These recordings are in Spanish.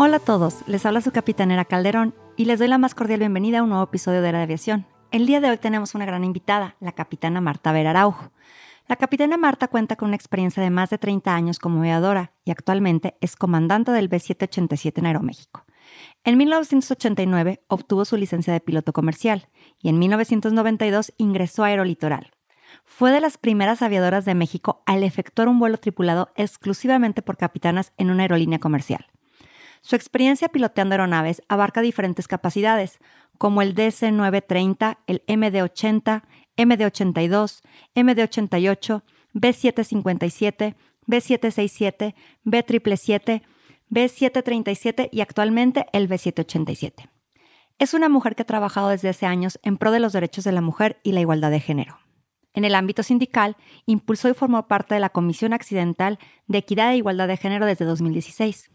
Hola a todos, les habla su capitanera Calderón y les doy la más cordial bienvenida a un nuevo episodio de de Aviación. El día de hoy tenemos una gran invitada, la capitana Marta Vera Araujo. La capitana Marta cuenta con una experiencia de más de 30 años como aviadora y actualmente es comandante del B-787 en Aeroméxico. En 1989 obtuvo su licencia de piloto comercial y en 1992 ingresó a Aerolitoral. Fue de las primeras aviadoras de México al efectuar un vuelo tripulado exclusivamente por capitanas en una aerolínea comercial. Su experiencia piloteando aeronaves abarca diferentes capacidades, como el DC-930, el MD-80, MD-82, MD-88, B-757, B-767, B-777, B-737 y actualmente el B-787. Es una mujer que ha trabajado desde hace años en pro de los derechos de la mujer y la igualdad de género. En el ámbito sindical, impulsó y formó parte de la Comisión Accidental de Equidad e Igualdad de Género desde 2016.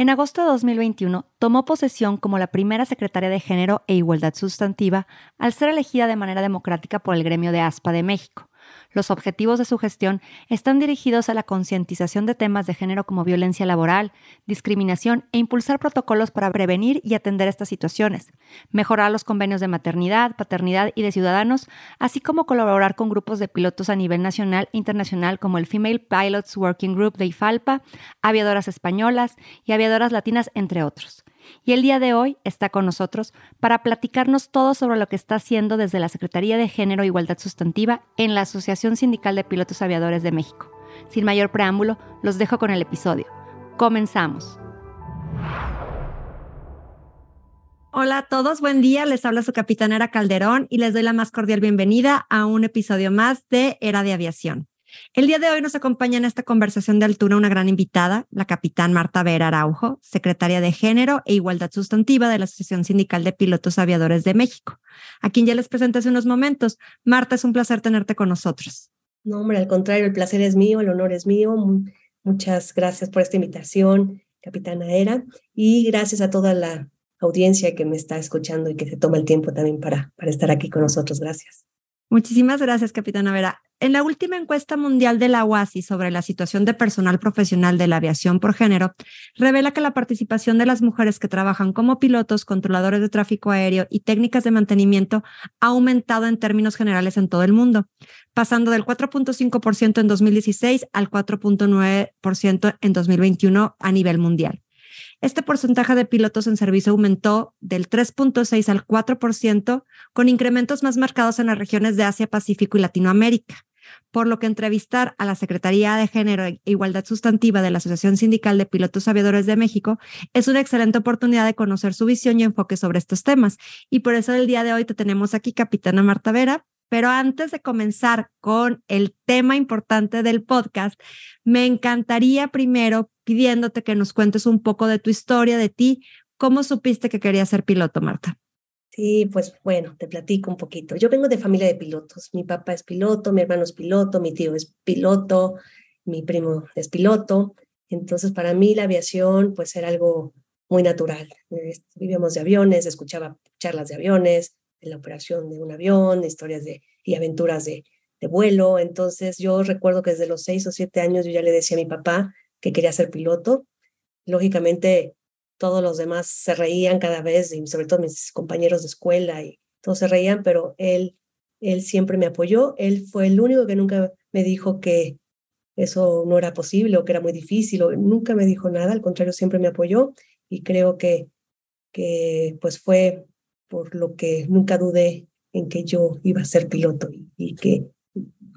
En agosto de 2021 tomó posesión como la primera secretaria de Género e Igualdad Sustantiva al ser elegida de manera democrática por el gremio de ASPA de México. Los objetivos de su gestión están dirigidos a la concientización de temas de género como violencia laboral, discriminación e impulsar protocolos para prevenir y atender estas situaciones, mejorar los convenios de maternidad, paternidad y de ciudadanos, así como colaborar con grupos de pilotos a nivel nacional e internacional como el Female Pilots Working Group de IFALPA, aviadoras españolas y aviadoras latinas, entre otros y el día de hoy está con nosotros para platicarnos todo sobre lo que está haciendo desde la Secretaría de Género e Igualdad Sustantiva en la Asociación Sindical de Pilotos Aviadores de México. Sin mayor preámbulo, los dejo con el episodio. Comenzamos. Hola a todos, buen día. Les habla su capitanera Calderón y les doy la más cordial bienvenida a un episodio más de Era de Aviación. El día de hoy nos acompaña en esta conversación de altura una gran invitada, la capitán Marta Vera Araujo, secretaria de Género e Igualdad Sustantiva de la Asociación Sindical de Pilotos Aviadores de México, a quien ya les presenté hace unos momentos. Marta, es un placer tenerte con nosotros. No, hombre, al contrario, el placer es mío, el honor es mío. Muchas gracias por esta invitación, capitana Era, y gracias a toda la audiencia que me está escuchando y que se toma el tiempo también para, para estar aquí con nosotros. Gracias. Muchísimas gracias, capitana Vera. En la última encuesta mundial de la UASI sobre la situación de personal profesional de la aviación por género, revela que la participación de las mujeres que trabajan como pilotos, controladores de tráfico aéreo y técnicas de mantenimiento ha aumentado en términos generales en todo el mundo, pasando del 4.5% en 2016 al 4.9% en 2021 a nivel mundial. Este porcentaje de pilotos en servicio aumentó del 3.6 al 4%, con incrementos más marcados en las regiones de Asia, Pacífico y Latinoamérica por lo que entrevistar a la Secretaría de Género e Igualdad Sustantiva de la Asociación Sindical de Pilotos Aviadores de México es una excelente oportunidad de conocer su visión y enfoque sobre estos temas. Y por eso el día de hoy te tenemos aquí, capitana Marta Vera. Pero antes de comenzar con el tema importante del podcast, me encantaría primero pidiéndote que nos cuentes un poco de tu historia, de ti. ¿Cómo supiste que querías ser piloto, Marta? Sí, pues bueno, te platico un poquito. Yo vengo de familia de pilotos. Mi papá es piloto, mi hermano es piloto, mi tío es piloto, mi primo es piloto. Entonces, para mí la aviación pues era algo muy natural. Vivíamos de aviones, escuchaba charlas de aviones, de la operación de un avión, historias de, y aventuras de, vuelo. Entonces, yo recuerdo que desde los seis o siete años yo ya le decía a mi papá que quería ser piloto. Lógicamente, todos los demás se reían cada vez, sobre todo mis compañeros de escuela, y todos se reían, pero él, él siempre me apoyó. Él fue el único que nunca me dijo que eso no era posible o que era muy difícil, o nunca me dijo nada, al contrario, siempre me apoyó y creo que, que pues fue por lo que nunca dudé en que yo iba a ser piloto y, que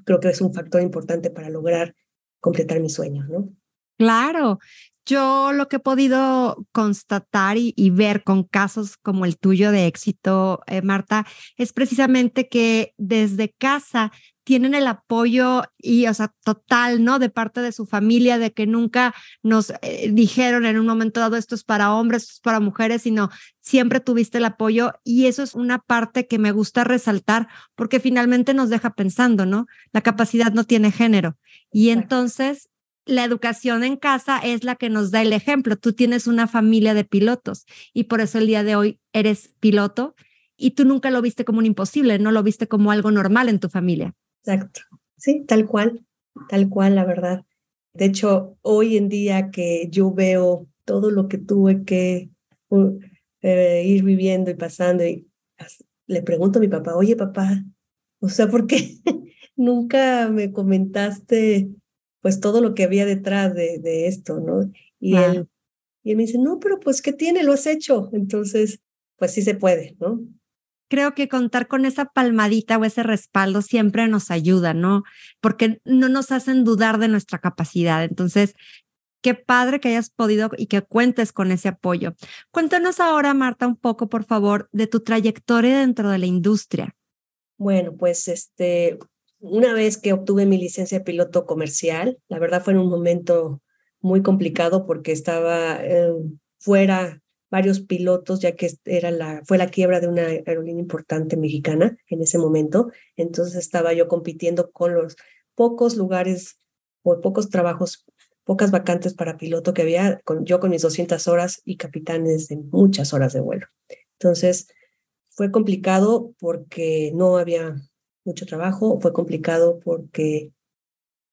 creo que es un factor importante para lograr completar mis sueños, ¿no? Claro, yo lo que he podido constatar y, ver con casos como el tuyo de éxito, eh, Marta, es precisamente que desde casa tienen el apoyo y, o sea, total, ¿no? De parte de su familia, de que nunca nos eh, dijeron en un momento dado esto es para hombres, esto es para mujeres, sino siempre tuviste el apoyo y eso es una parte que me gusta resaltar porque finalmente nos deja pensando, ¿no? La capacidad no tiene género. Y entonces la educación en casa es la que nos da el ejemplo. Tú tienes una familia de pilotos y por eso el día de hoy eres piloto y tú nunca lo viste como un imposible, no lo viste como algo normal en tu familia. Exacto. Sí, tal cual, tal cual, la verdad. De hecho, hoy en día que yo veo todo lo que tuve que uh, eh, ir viviendo y pasando, y le pregunto a mi papá, oye papá, o sea, ¿por qué nunca me comentaste pues todo lo que había detrás de, de esto, ¿no? Y, él, y él me dice, no, pero pues, ¿qué tiene? Lo has hecho. Entonces, pues sí se puede, ¿no? Creo que contar con esa palmadita o ese respaldo siempre nos ayuda, ¿no? Porque no nos hacen dudar de nuestra capacidad. Entonces, qué padre que hayas podido y que cuentes con ese apoyo. Cuéntanos ahora, Marta, un poco, por favor, de tu trayectoria dentro de la industria. Bueno, pues este, una vez que obtuve mi licencia de piloto comercial, la verdad fue en un momento muy complicado porque estaba eh, fuera varios pilotos, ya que era la, fue la quiebra de una aerolínea importante mexicana en ese momento. Entonces estaba yo compitiendo con los pocos lugares o pocos trabajos, pocas vacantes para piloto que había, con, yo con mis 200 horas y capitanes de muchas horas de vuelo. Entonces fue complicado porque no había mucho trabajo, fue complicado porque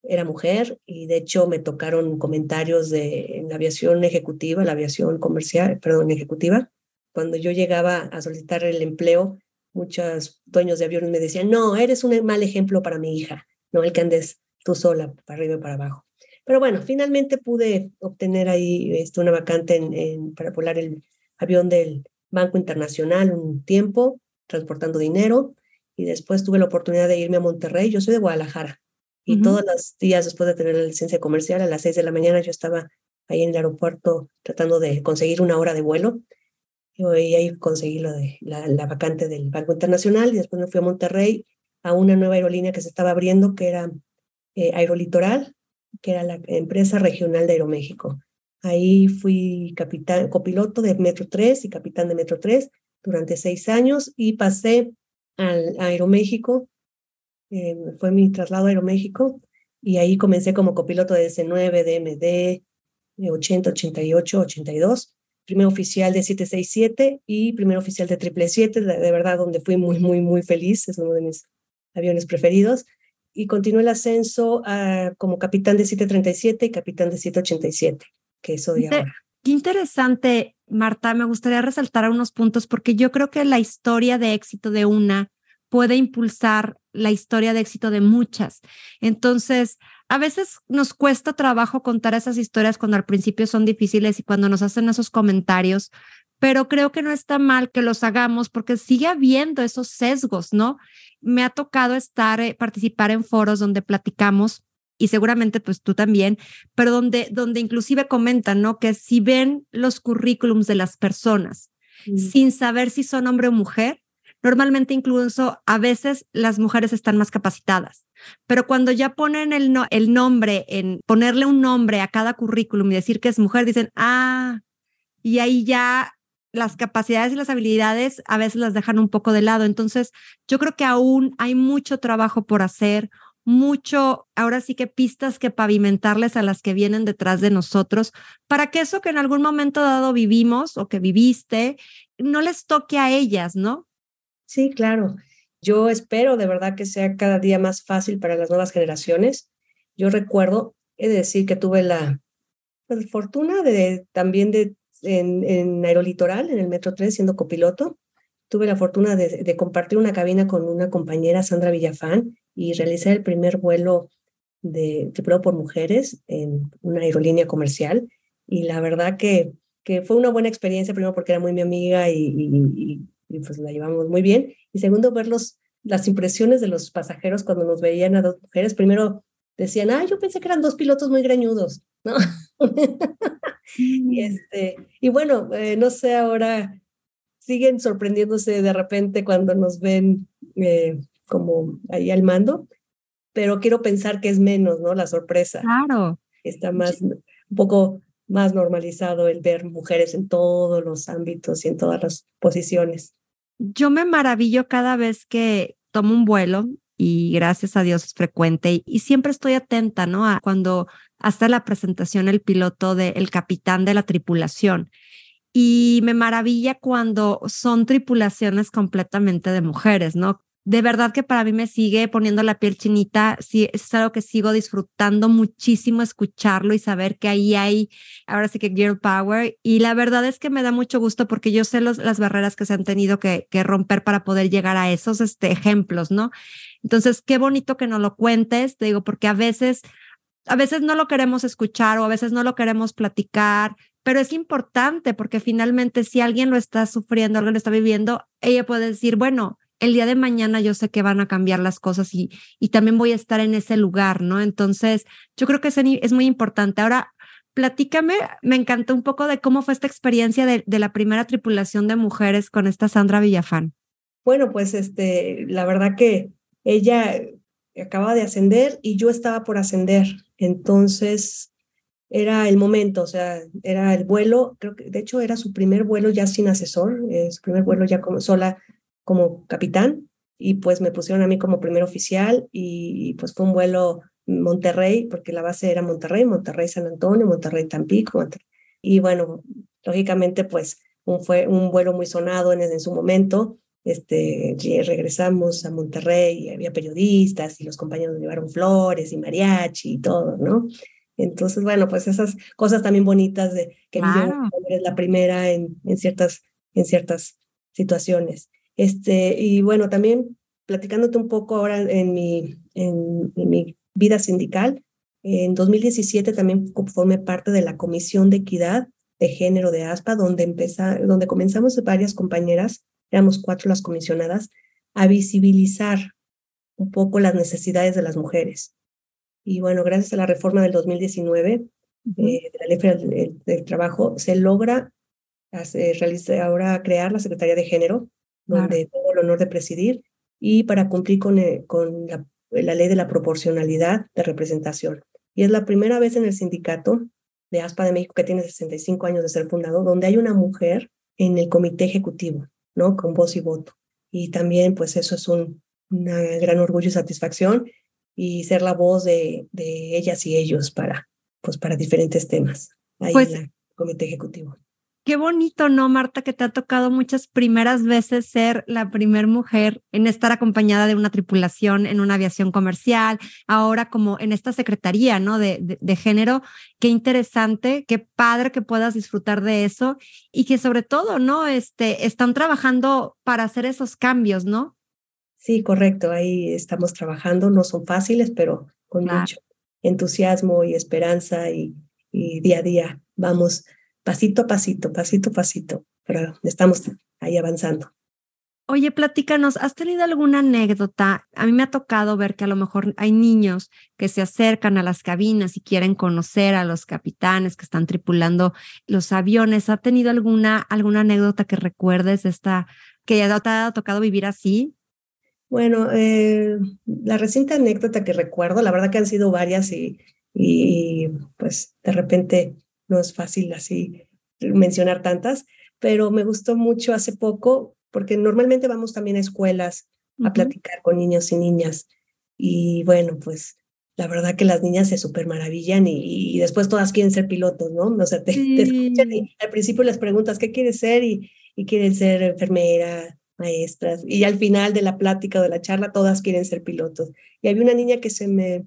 era mujer y de hecho me tocaron comentarios de en la aviación ejecutiva, la aviación comercial, perdón, ejecutiva. Cuando yo llegaba a solicitar el empleo, muchos dueños de aviones me decían, no, eres un mal ejemplo para mi hija, no andes tú sola para arriba y para abajo. Pero bueno, finalmente pude obtener ahí este, una vacante para volar el avión del Banco Internacional un tiempo, transportando dinero y después tuve la oportunidad de irme a Monterrey. Yo soy de Guadalajara y todos los días después de tener la licencia comercial, a las seis de la mañana yo estaba ahí en el aeropuerto tratando de conseguir una hora de vuelo y ahí conseguí lo de la, vacante del Banco Internacional y después me fui a Monterrey a una nueva aerolínea que se estaba abriendo que era eh, Aerolitoral, que era la empresa regional de Aeroméxico. Ahí fui capitán, copiloto de Metro 3 y capitán de Metro 3 durante seis años y pasé al Aeroméxico, eh, fue mi traslado a Aeroméxico y ahí comencé como copiloto de DC9, DMD, de 80, 88, 82, primer oficial de 767 y primer oficial de 777, de verdad donde fui muy, muy, muy feliz, es uno de mis aviones preferidos. Y continué el ascenso a, como capitán de 737 y capitán de 787, que soy ahora. Qué interesante, Marta. Me gustaría resaltar unos puntos porque yo creo que la historia de éxito de una puede impulsar la historia de éxito de muchas. Entonces, a veces nos cuesta trabajo contar esas historias cuando al principio son difíciles y cuando nos hacen esos comentarios, pero creo que no está mal que los hagamos porque sigue habiendo esos sesgos, ¿no? Me ha tocado estar, eh, participar en foros donde platicamos y seguramente pues tú también, pero donde, donde inclusive comentan, ¿no? Que si ven los currículums de las personas mm. sin saber si son hombre o mujer, normalmente incluso a veces las mujeres están más capacitadas, pero cuando ya ponen el, no, el nombre, en ponerle un nombre a cada currículum y decir que es mujer, dicen, ah, y ahí ya las capacidades y las habilidades a veces las dejan un poco de lado. Entonces, yo creo que aún hay mucho trabajo por hacer, mucho, ahora sí que pistas que pavimentarles a las que vienen detrás de nosotros, para que eso que en algún momento dado vivimos o que viviste, no les toque a ellas, ¿no? Sí, claro. Yo espero de verdad que sea cada día más fácil para las nuevas generaciones. Yo recuerdo, he de decir que tuve la pues, fortuna de también de en, en Aerolitoral, en el Metro 3, siendo copiloto. Tuve la fortuna de, compartir una cabina con una compañera, Sandra Villafán, y realicé el primer vuelo de tripulado por mujeres en una aerolínea comercial. Y la verdad que, que fue una buena experiencia, primero porque era muy mi amiga y, pues la llevamos muy bien. Y segundo, ver los, las impresiones de los pasajeros cuando nos veían a dos mujeres. Primero decían, ah, yo pensé que eran dos pilotos muy greñudos, ¿no? y, mm. este, y bueno, eh, no sé, ahora siguen sorprendiéndose de repente cuando nos ven eh, como ahí al mando. pero quiero pensar que es menos, ¿no? La sorpresa. Claro. Está más, un poco más normalizado el ver mujeres en todos los ámbitos y en todas las posiciones. Yo me maravillo cada vez que tomo un vuelo y gracias a Dios es frecuente y, siempre estoy atenta, ¿no? A cuando hasta la presentación el piloto del capitán de la tripulación. Y me maravilla cuando son tripulaciones completamente de mujeres, ¿no? De verdad que para mí me sigue poniendo la piel chinita, sí, es algo que sigo disfrutando muchísimo escucharlo y saber que ahí hay, ahora sí que Girl Power, y la verdad es que me da mucho gusto porque yo sé los, las barreras que se han tenido que, romper para poder llegar a esos este, ejemplos, ¿no? Entonces, qué bonito que nos lo cuentes, te digo, porque a veces, a veces no lo queremos escuchar o a veces no lo queremos platicar, pero es importante porque finalmente si alguien lo está sufriendo, alguien lo está viviendo, ella puede decir, bueno, el día de mañana yo sé que van a cambiar las cosas y, y también voy a estar en ese lugar, ¿no? Entonces, yo creo que es, muy importante. Ahora, platícame, me encantó un poco de cómo fue esta experiencia de, de, la primera tripulación de mujeres con esta Sandra Villafán. Bueno, pues este, la verdad que ella acababa de ascender y yo estaba por ascender. Entonces, era el momento, o sea, era el vuelo, creo que de hecho era su primer vuelo ya sin asesor, eh, su primer vuelo ya como sola como capitán y pues me pusieron a mí como primer oficial y pues fue un vuelo Monterrey, porque la base era Monterrey, Monterrey San Antonio, Monterrey Tampico. Y bueno, lógicamente pues un, fue un vuelo muy sonado en, en su momento. Este, regresamos a Monterrey y había periodistas y los compañeros llevaron flores y mariachi y todo, ¿no? Entonces, bueno, pues esas cosas también bonitas de que claro. es la primera en, en, ciertas, en ciertas situaciones. Este, y bueno, también platicándote un poco ahora en mi, en, mi vida sindical, en 2017 también formé parte de la Comisión de Equidad de Género de ASPA, donde, empezó, donde comenzamos varias compañeras, éramos cuatro las comisionadas, a visibilizar un poco las necesidades de las mujeres. Y bueno, gracias a la reforma del 2019 eh, de la ley del, del, trabajo, se logra hacer, realizar, ahora crear la Secretaría de Género, donde tengo el honor de presidir, y para cumplir con, eh, con la, la, ley de la proporcionalidad de representación. Y es la primera vez en el sindicato de ASPA de México, que tiene 65 años de ser fundado, donde hay una mujer en el comité ejecutivo, ¿no? Con voz y voto. Y también, pues eso es un gran orgullo y satisfacción y ser la voz de, de ellas y ellos para, pues, para diferentes temas ahí pues, en el comité ejecutivo. Qué bonito, ¿no, Marta? Que te ha tocado muchas primeras veces ser la primer mujer en estar acompañada de una tripulación en una aviación comercial, ahora como en esta secretaría, ¿no? De, de, género. Qué interesante, qué padre que puedas disfrutar de eso y que sobre todo, ¿no? Este, están trabajando para hacer esos cambios, ¿no? Sí, correcto. Ahí estamos trabajando. No son fáciles, pero con claro. mucho entusiasmo y esperanza y, y día a día vamos pasito a pasito, pasito a pasito, pero estamos ahí avanzando. Oye, platícanos, ¿has tenido alguna anécdota? A mí me ha tocado ver que a lo mejor hay niños que se acercan a las cabinas y quieren conocer a los capitanes que están tripulando los aviones. ¿Ha tenido alguna, alguna anécdota que recuerdes esta, que ya te ha tocado vivir así? Bueno, eh, la reciente anécdota que recuerdo, la verdad que han sido varias y, y pues de repente no es fácil así mencionar tantas, pero me gustó mucho hace poco, porque normalmente vamos también a escuelas a platicar con niños y niñas. Y bueno, pues la verdad que las niñas se súper maravillan y, y, después todas quieren ser pilotos, ¿no? O sea, te, sí. te, escuchan y al principio les preguntas qué quieres ser y, y quieren ser enfermera, maestras. Y al final de la plática o de la charla todas quieren ser pilotos. Y había una niña que se me,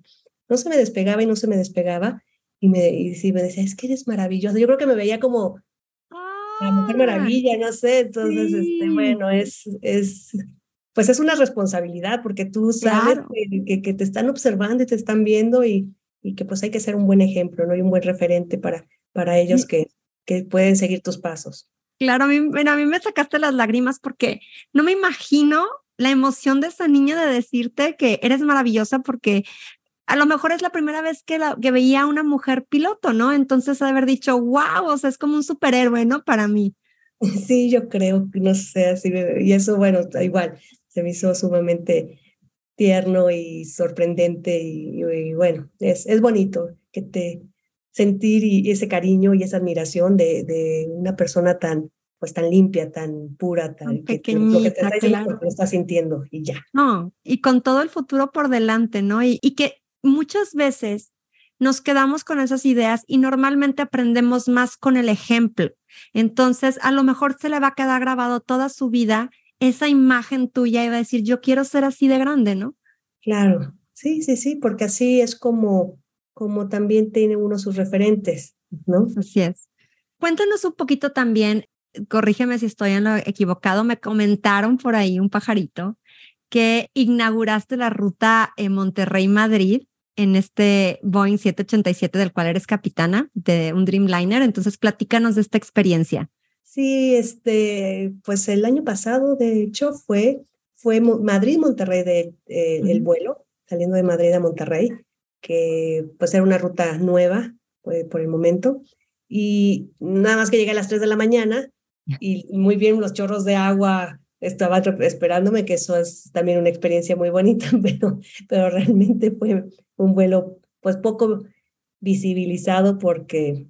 no se me despegaba y no se me despegaba y me, y sí, me decía, es que eres maravillosa. Yo creo que me veía como la mujer maravilla, no sé. Entonces, sí. este, bueno, es, es, pues es una responsabilidad porque tú sabes claro. que, que, que, te están observando y te están viendo y, y, que pues hay que ser un buen ejemplo, ¿no? Y un buen referente para, para ellos sí. que, que pueden seguir tus pasos. Claro, a mí, bueno, a mí me sacaste las lágrimas porque no me imagino la emoción de esa niña de decirte que eres maravillosa porque a lo mejor es la primera vez que, la, que veía a una mujer piloto, ¿no? Entonces haber dicho, wow, o sea, es como un superhéroe, ¿no? Para mí. Sí, yo creo, no sé, así, y eso, bueno, igual, se me hizo sumamente tierno y sorprendente y, bueno, es, es bonito que te sentir y ese cariño y esa admiración de, de una persona tan pues tan limpia, tan pura, tan que, lo que te está diciendo lo estás sintiendo y ya. No, y con todo el futuro por delante, ¿no? Y, y que muchas veces nos quedamos con esas ideas y normalmente aprendemos más con el ejemplo. Entonces, a lo mejor se le va a quedar grabado toda su vida esa imagen tuya y va a decir, yo quiero ser así de grande, ¿no? Claro, sí, sí, sí, porque así es como, como también tiene uno sus referentes, ¿no? Así es. Cuéntanos un poquito también, corrígeme si estoy en lo equivocado, me comentaron por ahí un pajarito que inauguraste la ruta en Monterrey-Madrid en este Boeing 787 del cual eres capitana de un Dreamliner. Entonces, platícanos de esta experiencia. Sí, este, pues el año pasado, de hecho, fue, fue Madrid-Monterrey de, eh, el vuelo, saliendo de Madrid a Monterrey, que pues era una ruta nueva pues, por el momento. Y nada más que llegué a las 3 de la mañana y muy bien los chorros de agua estaba esperándome, que eso es también una experiencia muy bonita, pero, pero realmente fue un vuelo pues poco visibilizado porque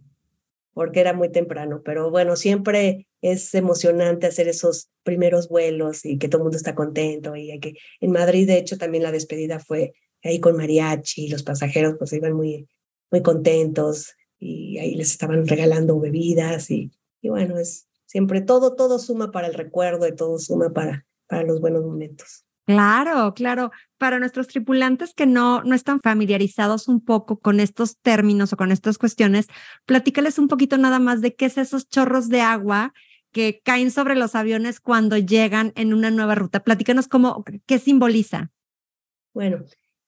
porque era muy temprano, pero bueno, siempre es emocionante hacer esos primeros vuelos y que todo el mundo está contento y que en Madrid de hecho también la despedida fue ahí con mariachi, los pasajeros pues iban muy muy contentos y ahí les estaban regalando bebidas y, y bueno, es siempre todo todo suma para el recuerdo y todo suma para para los buenos momentos. Claro, claro. Para nuestros tripulantes que no, no están familiarizados un poco con estos términos o con estas cuestiones, platícales un poquito nada más de qué es esos chorros de agua que caen sobre los aviones cuando llegan en una nueva ruta. Platícanos cómo, qué simboliza. Bueno,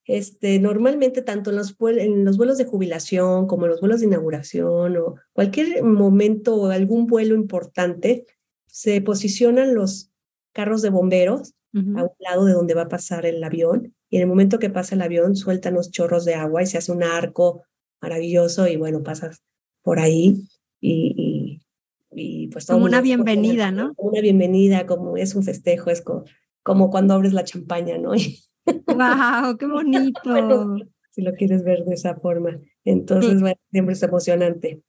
este, normalmente tanto en los, en los vuelos de jubilación como en los vuelos de inauguración o cualquier momento o algún vuelo importante, se posicionan los carros de bomberos a un lado de donde va a pasar el avión. Y en el momento que pasa el avión, sueltan los chorros de agua y se hace un arco maravilloso y bueno, pasas por ahí y, y, pues Como una bienvenida, ¿no? Una bienvenida, como es un festejo, es como, como cuando abres la champaña, ¿no? ¡Wow! ¡Qué bonito! si lo quieres ver de esa forma. Entonces, bueno, siempre es emocionante.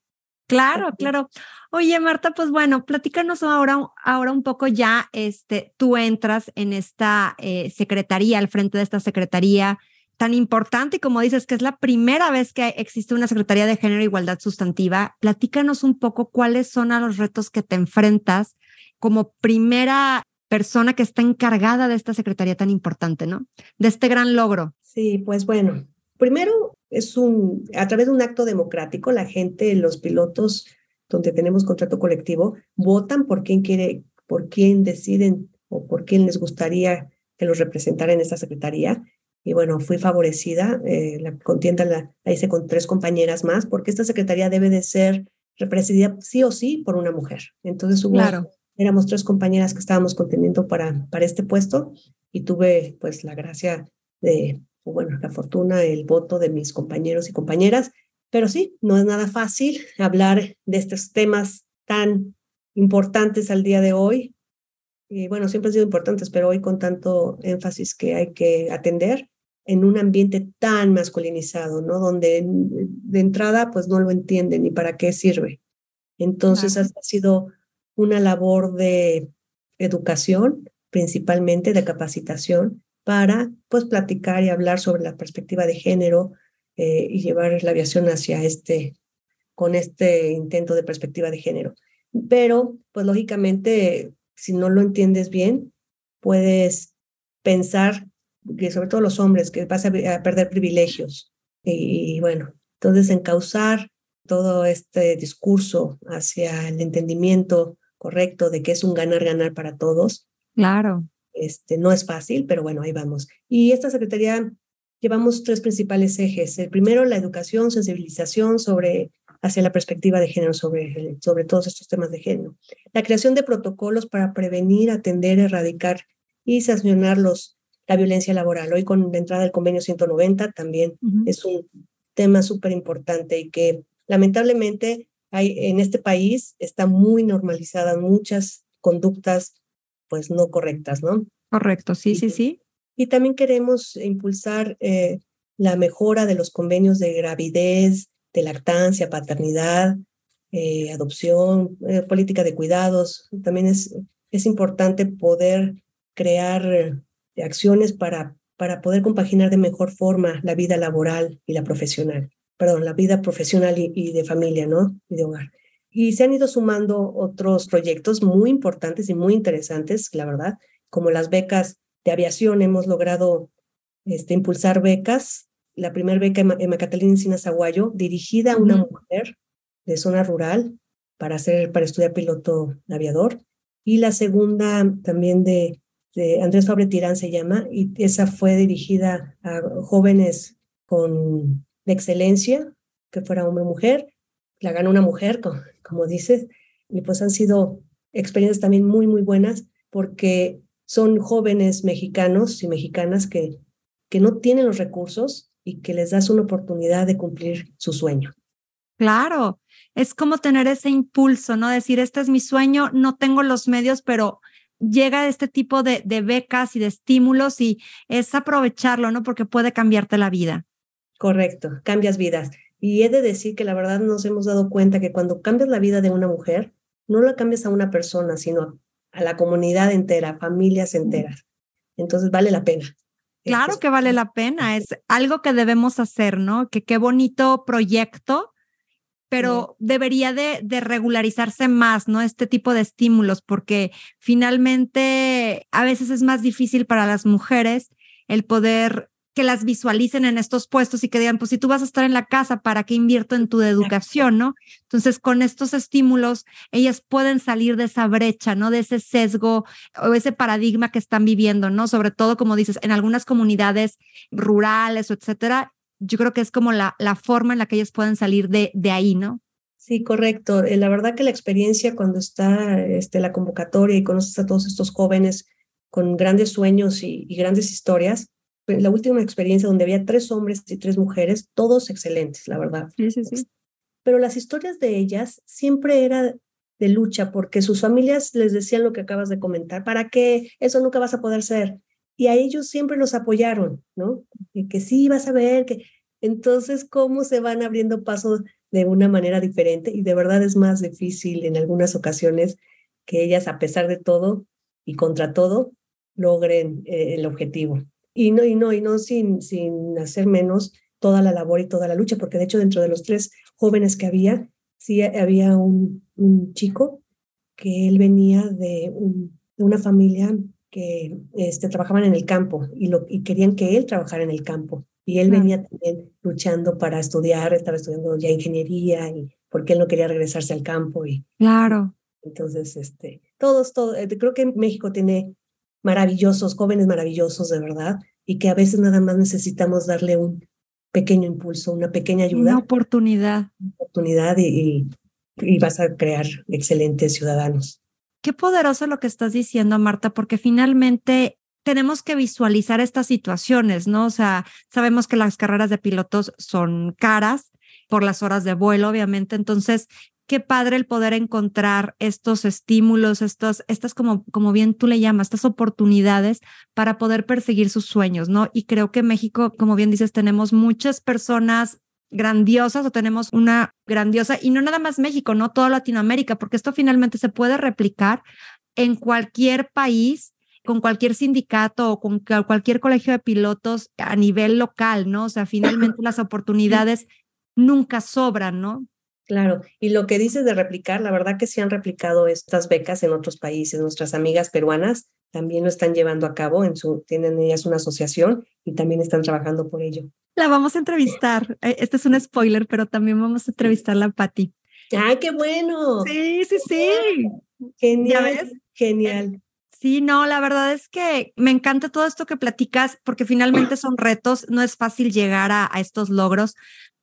Claro, claro. Oye, Marta, pues bueno, platícanos ahora, ahora un poco ya, este, tú entras en esta eh, secretaría, al frente de esta secretaría tan importante, como dices, que es la primera vez que existe una Secretaría de Género e Igualdad Sustantiva. Platícanos un poco cuáles son los retos que te enfrentas como primera persona que está encargada de esta secretaría tan importante, ¿no? De este gran logro. Sí, pues bueno, primero es un, a través de un acto democrático, la gente, los pilotos, donde tenemos contrato colectivo, votan por quién quiere, por quién deciden o por quién les gustaría que los representara en esta secretaría. Y bueno, fui favorecida, eh, la contienda la, hice con tres compañeras más, porque esta secretaría debe de ser representada sí o sí por una mujer. Entonces hubo, claro. Éramos tres compañeras que estábamos contendiendo para, para este puesto y tuve pues la gracia de bueno, la fortuna, el voto de mis compañeros y compañeras. Pero sí, no es nada fácil hablar de estos temas tan importantes al día de hoy. Y bueno, siempre han sido importantes, pero hoy con tanto énfasis que hay que atender en un ambiente tan masculinizado, ¿no? Donde de entrada pues no lo entienden ni para qué sirve. Entonces ha sido una labor de educación, principalmente de capacitación, para pues platicar y hablar sobre la perspectiva de género eh, y llevar la aviación hacia este, con este intento de perspectiva de género. Pero, pues lógicamente, si no lo entiendes bien, puedes pensar que sobre todo los hombres, que vas a, perder privilegios. Y, y bueno, entonces encauzar todo este discurso hacia el entendimiento correcto de que es un ganar-ganar para todos. Claro. Este, no es fácil, pero bueno, ahí vamos. Y esta Secretaría llevamos tres principales ejes. El primero, la educación, sensibilización sobre hacia la perspectiva de género sobre, sobre todos estos temas de género. La creación de protocolos para prevenir, atender, erradicar y sancionar los, la violencia laboral. Hoy con la entrada del convenio 190 también es un tema súper importante y que lamentablemente hay, en este país está muy normalizada muchas conductas pues no correctas, ¿no? Correcto, sí, sí, sí. Y también queremos impulsar eh, la mejora de los convenios de gravidez, de lactancia, paternidad, eh, adopción, eh, política de cuidados. También es, es importante poder crear acciones para, para poder compaginar de mejor forma la vida laboral y la profesional, perdón, la vida profesional y, y de familia, ¿no? Y de hogar. Y se han ido sumando otros proyectos muy importantes y muy interesantes, la verdad, como las becas de aviación. Hemos logrado este, impulsar becas. La primera beca en Macatalín Encinas Aguayo, dirigida a una mujer de zona rural para, hacer, para estudiar piloto aviador. Y la segunda también de, de Andrés Fabre Tirán se llama, y esa fue dirigida a jóvenes con de excelencia, que fuera hombre o mujer. La ganó una mujer, como, como dices, y pues han sido experiencias también muy, muy buenas porque son jóvenes mexicanos y mexicanas que, que no tienen los recursos y que les das una oportunidad de cumplir su sueño. Claro, es como tener ese impulso, ¿no? Decir, este es mi sueño, no tengo los medios, pero llega este tipo de, de becas y de estímulos y es aprovecharlo, ¿no? Porque puede cambiarte la vida. Correcto, cambias vidas. Y he de decir que la verdad nos hemos dado cuenta que cuando cambias la vida de una mujer, no la cambias a una persona, sino a la comunidad entera, familias enteras. Entonces vale la pena. Claro que vale la pena, es algo que debemos hacer, ¿no? Que qué bonito proyecto, pero debería de, de, regularizarse más, ¿no? Este tipo de estímulos, porque finalmente a veces es más difícil para las mujeres el poder que las visualicen en estos puestos y que digan, pues si tú vas a estar en la casa, ¿para qué invierto en tu educación, no? Entonces, con estos estímulos, ellas pueden salir de esa brecha, ¿no? De ese sesgo o ese paradigma que están viviendo, ¿no? Sobre todo, como dices, en algunas comunidades rurales o etcétera, yo creo que es como la, la forma en la que ellas pueden salir de, de ahí, ¿no? Sí, correcto. Eh, la verdad que la experiencia cuando está este, la convocatoria y conoces a todos estos jóvenes con grandes sueños y, y grandes historias, la última experiencia donde había tres hombres y tres mujeres, todos excelentes, la verdad. Sí, sí, sí. Pero las historias de ellas siempre era de lucha porque sus familias les decían lo que acabas de comentar, ¿para qué? Eso nunca vas a poder ser. Y a ellos siempre los apoyaron, ¿no? Y que sí, vas a ver, que entonces cómo se van abriendo paso de una manera diferente y de verdad es más difícil en algunas ocasiones que ellas, a pesar de todo y contra todo, logren eh, el objetivo y no, y no, y no sin, sin hacer menos toda la labor y toda la lucha, porque de hecho dentro de los tres jóvenes que había, sí había un, un chico que él venía de, un, de una familia que este, trabajaban en el campo y, lo, y querían que él trabajara en el campo. Y él venía también luchando para estudiar, estaba estudiando ya ingeniería y porque él no quería regresarse al campo. Y, claro. Entonces, este, todos, todos, eh, creo que México tiene maravillosos, jóvenes maravillosos de verdad, y que a veces nada más necesitamos darle un pequeño impulso, una pequeña ayuda. Una oportunidad. Una oportunidad y, y, vas a crear excelentes ciudadanos. Qué poderoso lo que estás diciendo, Marta, porque finalmente tenemos que visualizar estas situaciones, ¿no? O sea, sabemos que las carreras de pilotos son caras por las horas de vuelo, obviamente. Entonces, qué padre el poder encontrar estos estímulos, estos, estas como, como bien tú le llamas, estas oportunidades para poder perseguir sus sueños, ¿no? Y creo que México, como bien dices, tenemos muchas personas grandiosas o tenemos una grandiosa, y no nada más México, no toda Latinoamérica, porque esto finalmente se puede replicar en cualquier país con cualquier sindicato o con cualquier colegio de pilotos a nivel local, ¿no? O sea, finalmente las oportunidades nunca sobran, ¿no? Claro, y lo que dices de replicar, la verdad que se han replicado estas becas en otros países. Nuestras amigas peruanas también lo están llevando a cabo, en su, tienen ellas una asociación y también están trabajando por ello. La vamos a entrevistar. Eh, este es un spoiler, pero también vamos a entrevistarla a Patti. ¡Ay, qué bueno! Sí, sí, sí. Genial, genial. Sí, no, la verdad es que me encanta todo esto que platicas porque finalmente son retos, no es fácil llegar a, a estos logros,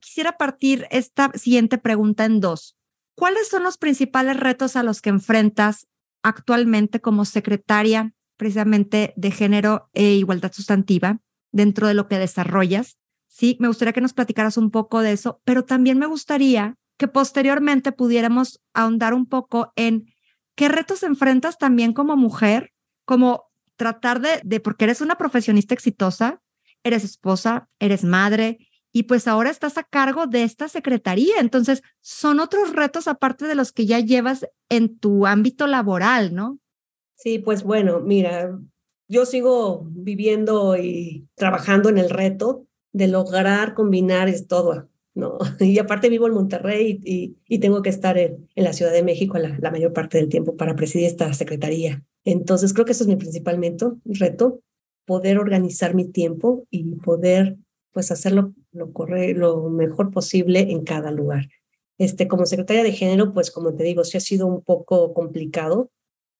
quisiera partir esta siguiente pregunta en dos. ¿Cuáles son los principales retos a los que enfrentas actualmente como secretaria precisamente de género e igualdad sustantiva dentro de lo que desarrollas? Sí, me gustaría que nos platicaras un poco de eso, pero también me gustaría que posteriormente pudiéramos ahondar un poco en qué retos enfrentas también como mujer, como tratar de, de, porque eres una profesionista exitosa, eres esposa, eres madre, y pues ahora estás a cargo de esta secretaría. Entonces, son otros retos aparte de los que ya llevas en tu ámbito laboral, ¿no? Sí, pues bueno, mira, yo sigo viviendo y trabajando en el reto de lograr combinar es todo, ¿no? Y aparte vivo en Monterrey y, tengo que estar en, la Ciudad de México la, la, mayor parte del tiempo para presidir esta secretaría. Entonces creo que eso es mi principal reto, poder organizar mi tiempo y poder pues hacerlo lo, lo mejor posible en cada lugar. Este, como secretaria de género, pues como te digo, sí ha sido un poco complicado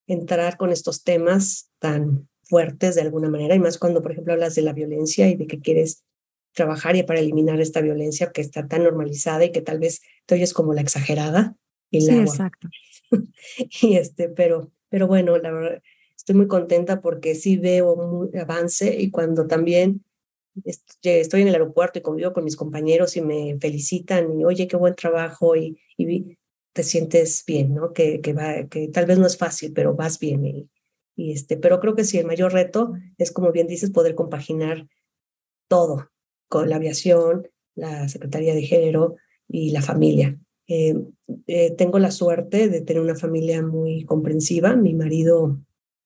entrar con estos temas tan fuertes de alguna manera, y más cuando, por ejemplo, hablas de la violencia y de que quieres trabajar y para eliminar esta violencia que está tan normalizada y que tal vez te oyes como la exagerada. Y sí, exacto. y este, pero, pero bueno, la verdad, estoy muy contenta porque sí veo un avance y cuando también estoy en el aeropuerto y convivo con mis compañeros y me felicitan y oye, qué buen trabajo y, y te sientes bien, ¿no? Que, que, va, que tal vez no es fácil, pero vas bien. Y, y este, pero creo que sí, el mayor reto es, como bien dices, poder compaginar todo con la aviación, la Secretaría de Género y la familia. Eh, eh, tengo la suerte de tener una familia muy comprensiva. Mi marido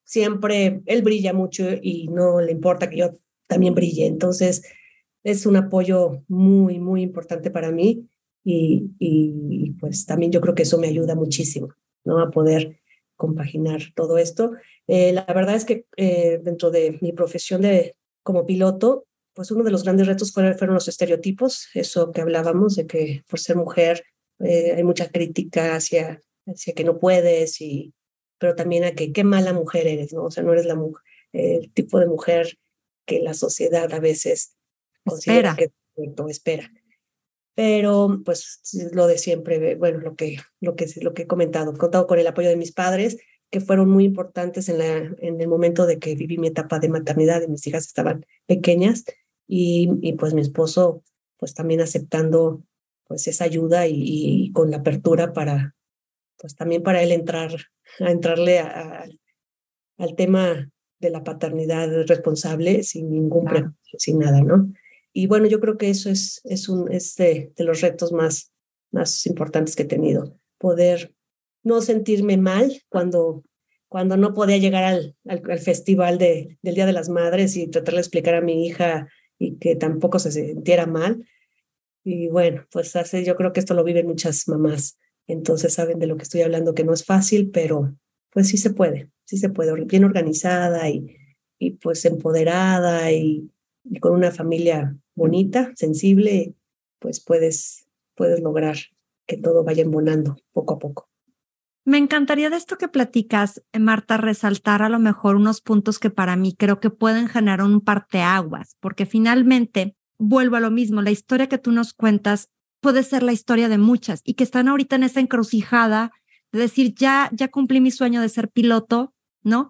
siempre, él brilla mucho y no le importa que yo también brille. Entonces, es un apoyo muy, muy importante para mí y, y pues también yo creo que eso me ayuda muchísimo, ¿no? A poder compaginar todo esto. Eh, la verdad es que dentro de mi profesión de, como piloto, pues uno de los grandes retos fueron, fueron los estereotipos, eso que hablábamos de que por ser mujer eh, hay mucha crítica hacia, hacia que no puedes, y, pero también a que qué mala mujer eres, ¿no? O sea, no eres la mujer, el tipo de mujer que la sociedad a veces espera. que espera. Pero pues lo de siempre, bueno, lo que, lo que, lo que he comentado, he contado con el apoyo de mis padres, que fueron muy importantes en, la, en el momento de que viví mi etapa de maternidad, y mis hijas estaban pequeñas, y, y pues mi esposo pues también aceptando pues esa ayuda y, con la apertura para, pues también para él entrar, a entrarle al tema de la paternidad responsable sin ningún sin nada, ¿no? Y bueno, yo creo que eso es, es, un, es de, los retos más, más importantes que he tenido, poder no sentirme mal cuando, cuando no podía llegar al, al, festival de, del Día de las Madres y tratar de explicar a mi hija y que tampoco se sintiera mal, y bueno, pues hace, yo creo que esto lo viven muchas mamás, entonces saben de lo que estoy hablando, que no es fácil, pero pues sí se puede, sí se puede, bien organizada y, y pues empoderada y, con una familia bonita, sensible, pues puedes, puedes lograr que todo vaya embonando poco a poco. Me encantaría de esto que platicas, Marta, resaltar a lo mejor unos puntos que para mí creo que pueden generar un parteaguas, porque finalmente vuelvo a lo mismo, la historia que tú nos cuentas puede ser la historia de muchas y que están ahorita en esa encrucijada de decir, ya, ya cumplí mi sueño de ser piloto, ¿no?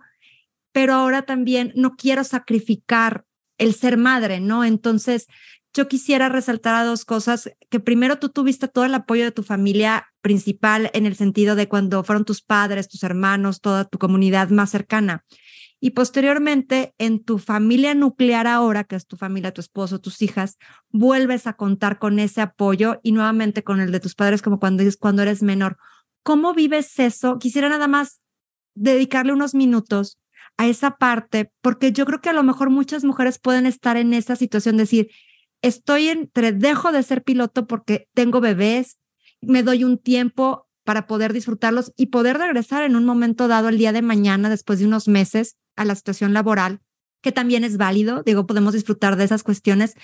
Pero ahora también no quiero sacrificar el ser madre, ¿no? Entonces, yo quisiera resaltar a dos cosas, que primero tú tuviste todo el apoyo de tu familia principal en el sentido de cuando fueron tus padres, tus hermanos, toda tu comunidad más cercana. Y posteriormente, en tu familia nuclear ahora, que es tu familia, tu esposo, tus hijas, vuelves a contar con ese apoyo y nuevamente con el de tus padres, como cuando cuando eres menor. ¿Cómo vives eso? Quisiera nada más dedicarle unos minutos a esa parte, porque yo creo que a lo mejor muchas mujeres pueden estar en esa situación, decir, estoy entre, dejo de ser piloto porque tengo bebés, me doy un tiempo para poder disfrutarlos y poder regresar en un momento dado el día de mañana, después de unos meses, a la situación laboral, que también es válido, digo, podemos disfrutar de esas cuestiones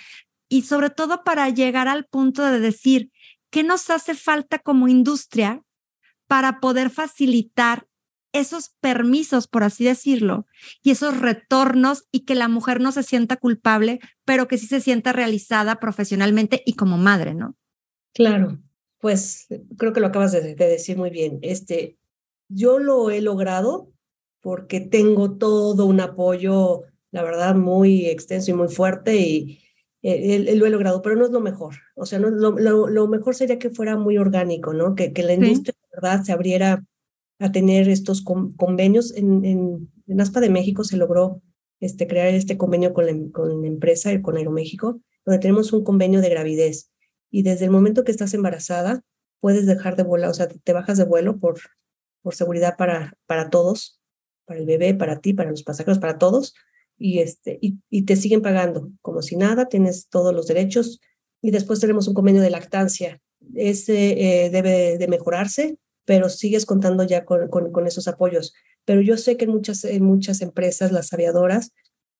y sobre todo para llegar al punto de decir, ¿qué nos hace falta como industria para poder facilitar esos permisos, por así decirlo, y esos retornos y que la mujer no se sienta culpable, pero que sí se sienta realizada profesionalmente y como madre, ¿no? Claro, pues creo que lo acabas de, decir muy bien. Este, yo lo he logrado porque tengo todo un apoyo, la verdad, muy extenso y muy fuerte y eh, lo he logrado, pero no es lo mejor. O sea, no, lo, lo, mejor sería que fuera muy orgánico, ¿no? Que, que la industria, de verdad, se abriera a tener estos convenios. En, en, en, ASPA de México se logró este, crear este convenio con la, con la empresa, con Aeroméxico, donde tenemos un convenio de gravidez. Y desde el momento que estás embarazada, puedes dejar de volar, o sea, te bajas de vuelo por, por seguridad para, para todos, para el bebé, para ti, para los pasajeros, para todos, y, este, y, y te siguen pagando como si nada, tienes todos los derechos. Y después tenemos un convenio de lactancia. Ese eh, debe de mejorarse, pero sigues contando ya con, con, esos apoyos. Pero yo sé que en muchas, en muchas empresas, las aviadoras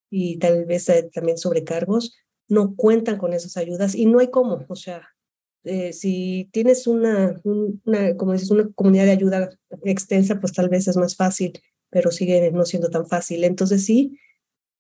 y tal vez eh, también sobrecargos, no cuentan con esas ayudas y no hay cómo. O sea, eh, si tienes una, una, como dices, una comunidad de ayuda extensa, pues tal vez es más fácil, pero sigue no siendo tan fácil. Entonces sí,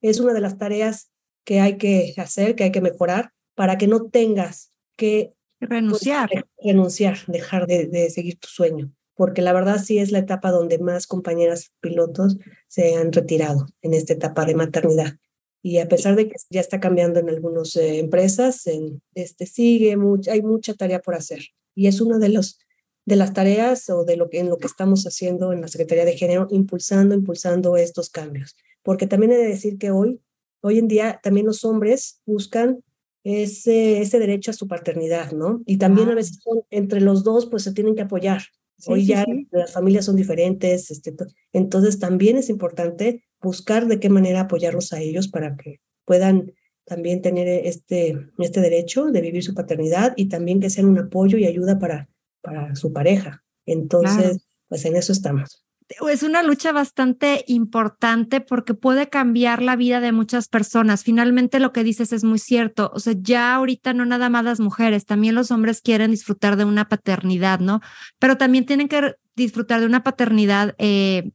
es una de las tareas que hay que hacer, que hay que mejorar para que no tengas que renunciar, renunciar, dejar de, seguir tu sueño porque la verdad sí es la etapa donde más compañeras pilotos se han retirado en esta etapa de maternidad. Y a pesar de que ya está cambiando en algunas eh, empresas, en, este, sigue, hay mucha tarea por hacer. Y es una de, los, de las tareas o de lo que, en lo que estamos haciendo en la Secretaría de Género, impulsando, impulsando estos cambios. Porque también he de decir que hoy, hoy en día, también los hombres buscan ese, ese derecho a su paternidad, ¿no? Y también a veces son, entre los dos, pues se tienen que apoyar. Hoy ya las familias son diferentes, este, entonces también es importante buscar de qué manera apoyarlos a ellos para que puedan también tener este, este derecho de vivir su paternidad y también que sean un apoyo y ayuda para, para su pareja. Entonces, pues en eso estamos es una lucha bastante importante porque puede cambiar la vida de muchas personas. Finalmente lo que dices es muy cierto. O sea, ya ahorita no nada más las mujeres, también los hombres quieren disfrutar de una paternidad, ¿no? Pero también tienen que disfrutar de una paternidad eh,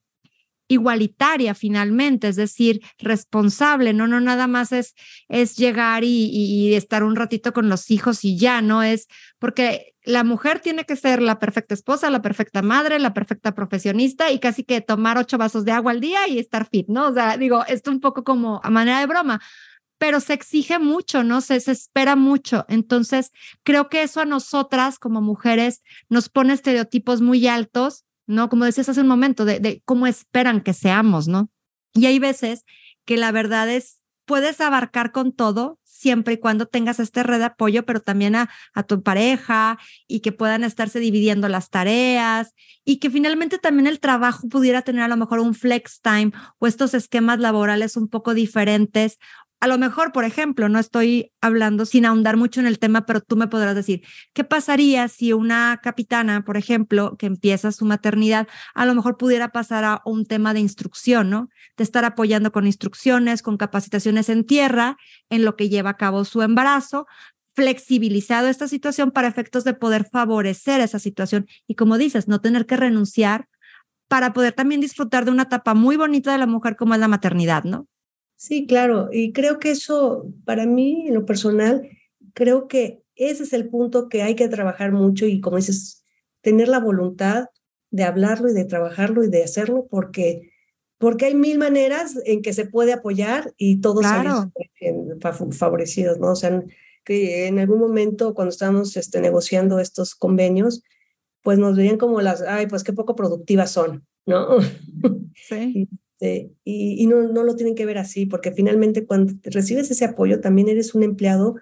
igualitaria finalmente, es decir, responsable, no, no nada más es, es llegar y, y, estar un ratito con los hijos y ya, no es porque la mujer tiene que ser la perfecta esposa, la perfecta madre, la perfecta profesionista y casi que tomar ocho vasos de agua al día y estar fit, ¿no? O sea, digo, esto un poco como a manera de broma, pero se exige mucho, ¿no? Se, se, espera mucho. Entonces, creo que eso a nosotras como mujeres nos pone estereotipos muy altos ¿no? Como decías hace un momento, de, de cómo esperan que seamos, ¿no? Y hay veces que la verdad es, puedes abarcar con todo siempre y cuando tengas este red de apoyo, pero también a, a, tu pareja y que puedan estarse dividiendo las tareas y que finalmente también el trabajo pudiera tener a lo mejor un flex time o estos esquemas laborales un poco diferentes a lo mejor, por ejemplo, no estoy hablando sin ahondar mucho en el tema, pero tú me podrás decir, ¿qué pasaría si una capitana, por ejemplo, que empieza su maternidad, a lo mejor pudiera pasar a un tema de instrucción, ¿no? De estar apoyando con instrucciones, con capacitaciones en tierra, en lo que lleva a cabo su embarazo, flexibilizado esta situación para efectos de poder favorecer esa situación y como dices, no tener que renunciar para poder también disfrutar de una etapa muy bonita de la mujer como es la maternidad, ¿no? Sí, claro, y creo que eso, para mí, en lo personal, creo que ese es el punto que hay que trabajar mucho y, como dices, tener la voluntad de hablarlo y de trabajarlo y de hacerlo, porque, porque hay mil maneras en que se puede apoyar y todos claro. favorecidos, ¿no? O sea, que en algún momento cuando estábamos este, negociando estos convenios, pues nos veían como las, ay, pues qué poco productivas son, ¿no? Sí. Este, y, y no, no lo tienen que ver así, porque finalmente cuando recibes ese apoyo también eres un empleado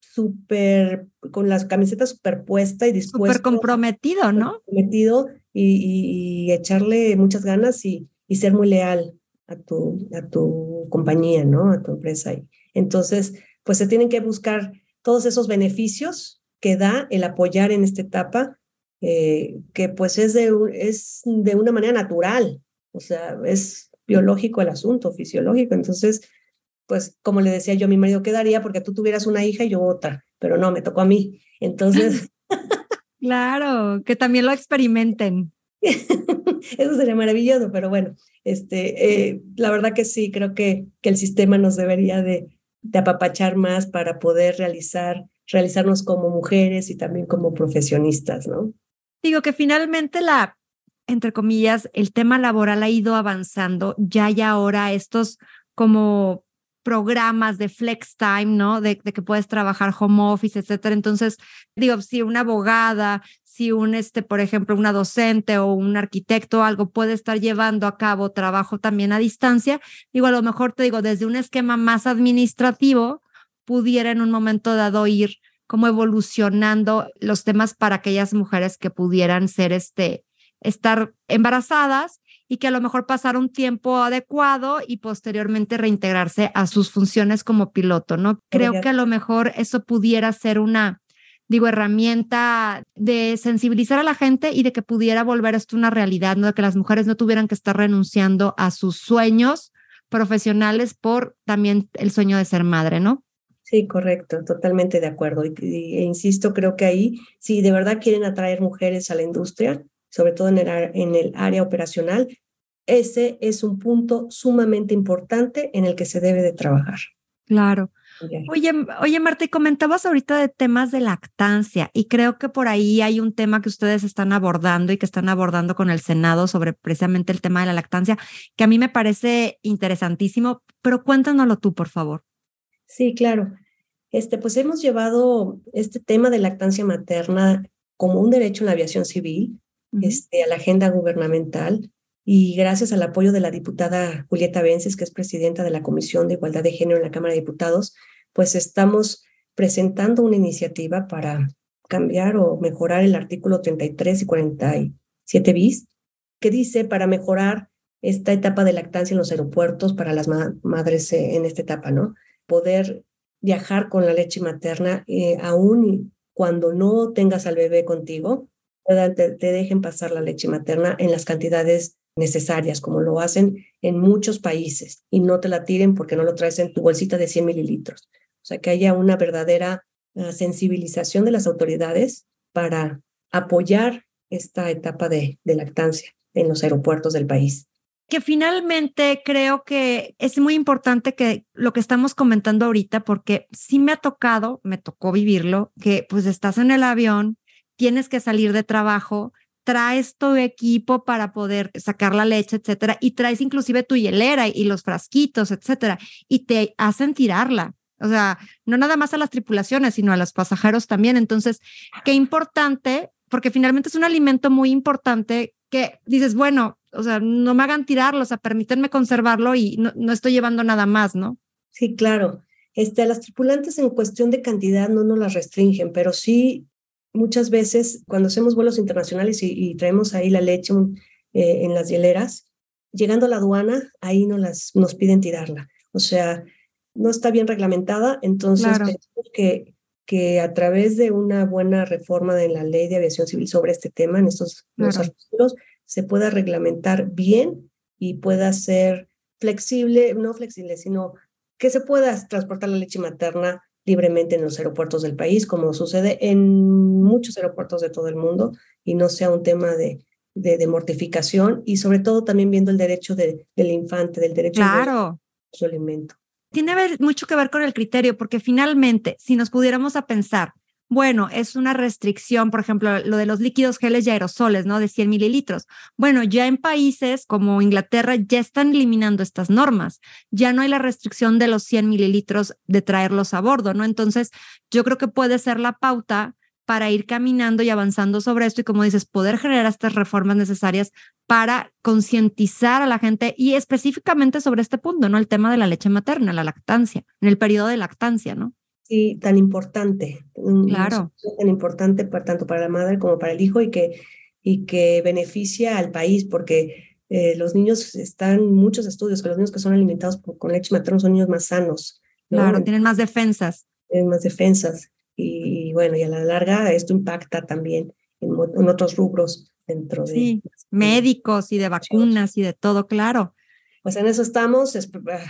súper, con las camisetas superpuesta y dispuesto. Súper comprometido, ¿no? Comprometido y, y, echarle muchas ganas y, y, ser muy leal a tu, a tu compañía, ¿no? A tu empresa. Y entonces, pues se tienen que buscar todos esos beneficios que da el apoyar en esta etapa, eh, que pues es de, es de una manera natural, o sea, es biológico el asunto, fisiológico. Entonces, pues como le decía yo a mi marido, quedaría porque tú tuvieras una hija y yo otra, pero no, me tocó a mí. Entonces... claro, que también lo experimenten. Eso sería maravilloso, pero bueno, este, eh, la verdad que sí, creo que, que el sistema nos debería de, de apapachar más para poder realizar, realizarnos como mujeres y también como profesionistas, ¿no? Digo que finalmente la entre comillas, el tema laboral ha ido avanzando, ya y ahora estos como programas de flex time, ¿no? De, de, que puedes trabajar home office, etcétera. Entonces, digo, si una abogada, si un, este, por ejemplo, una docente o un arquitecto o algo puede estar llevando a cabo trabajo también a distancia, digo, a lo mejor te digo, desde un esquema más administrativo, pudiera en un momento dado ir como evolucionando los temas para aquellas mujeres que pudieran ser, este, estar embarazadas y que a lo mejor pasar un tiempo adecuado y posteriormente reintegrarse a sus funciones como piloto, ¿no? Creo que a lo mejor eso pudiera ser una, digo, herramienta de sensibilizar a la gente y de que pudiera volver esto una realidad, ¿no? De que las mujeres no tuvieran que estar renunciando a sus sueños profesionales por también el sueño de ser madre, ¿no? Sí, correcto, totalmente de acuerdo. Y, e insisto, creo que ahí, si de verdad quieren atraer mujeres a la industria, sobre todo en el, en el área operacional, ese es un punto sumamente importante en el que se debe de trabajar. Claro. Oye, oye, Marta, y comentabas ahorita de temas de lactancia y creo que por ahí hay un tema que ustedes están abordando y que están abordando con el Senado sobre precisamente el tema de la lactancia, que a mí me parece interesantísimo, pero cuéntanoslo tú, por favor. Sí, claro. Este, pues hemos llevado este tema de lactancia materna como un derecho en la aviación civil este, a la agenda gubernamental y gracias al apoyo de la diputada Julieta Vences, que es presidenta de la Comisión de Igualdad de Género en la Cámara de Diputados, pues estamos presentando una iniciativa para cambiar o mejorar el artículo 33 y 47 bis, que dice para mejorar esta etapa de lactancia en los aeropuertos para las madres eh, en esta etapa, ¿no? Poder viajar con la leche materna eh, aún cuando no tengas al bebé contigo, te, dejen pasar la leche materna en las cantidades necesarias, como lo hacen en muchos países, y no te la tiren porque no lo traes en tu bolsita de 100 mililitros. O sea, que haya una verdadera ah, sensibilización de las autoridades para apoyar esta etapa de, de lactancia en los aeropuertos del país que finalmente creo que es muy importante que lo que estamos comentando ahorita, porque sí me ha tocado, me tocó vivirlo, que pues estás en el avión, tienes que salir de trabajo, traes tu equipo para poder sacar la leche, etcétera, y traes inclusive tu hielera y los frasquitos, etcétera, y te hacen tirarla. O sea, no nada más a las tripulaciones, sino a los pasajeros también. Entonces, qué importante, porque finalmente es un alimento muy importante que dices, bueno, o sea, no me hagan tirarlo, o sea, permítanme conservarlo y no, no estoy llevando nada más, ¿no? Sí, claro. Este, las tripulantes en cuestión de cantidad no nos las restringen, pero sí muchas veces cuando hacemos vuelos internacionales y, traemos ahí la leche eh, en las hieleras, llegando a la aduana, ahí no las, nos piden tirarla. O sea, no está bien reglamentada, entonces que, que a través de una buena reforma de la ley de aviación civil sobre este tema, en estos artículos, se pueda reglamentar bien y pueda ser flexible, no flexible, sino que se pueda transportar la leche materna libremente en los aeropuertos del país, como sucede en muchos aeropuertos de todo el mundo, y no sea un tema de, de, mortificación, y sobre todo también viendo el derecho de, del infante, del derecho claro. su alimento. Tiene mucho que ver con el criterio, porque finalmente, si nos pudiéramos a pensar, bueno, es una restricción, por ejemplo, lo de los líquidos geles y aerosoles, ¿no? De 100 mililitros. Bueno, ya en países como Inglaterra ya están eliminando estas normas. Ya no hay la restricción de los 100 mililitros de traerlos a bordo, ¿no? Entonces, yo creo que puede ser la pauta para ir caminando y avanzando sobre esto y, como dices, poder generar estas reformas necesarias para concientizar a la gente y específicamente sobre este punto, ¿no? El tema de la leche materna, la lactancia, en el periodo de lactancia, ¿no? Tan importante. Claro. Tan importante para, tanto para la madre como para el hijo y que, y que beneficia al país, porque eh, los niños están, muchos estudios, que los niños que son alimentados con leche materna son niños más sanos. Claro, tienen más defensas. Tienen más defensas. Y, bueno, y a la larga esto impacta también en, en otros rubros dentro sí, de... médicos y de vacunas y de todo, claro. Pues en eso estamos.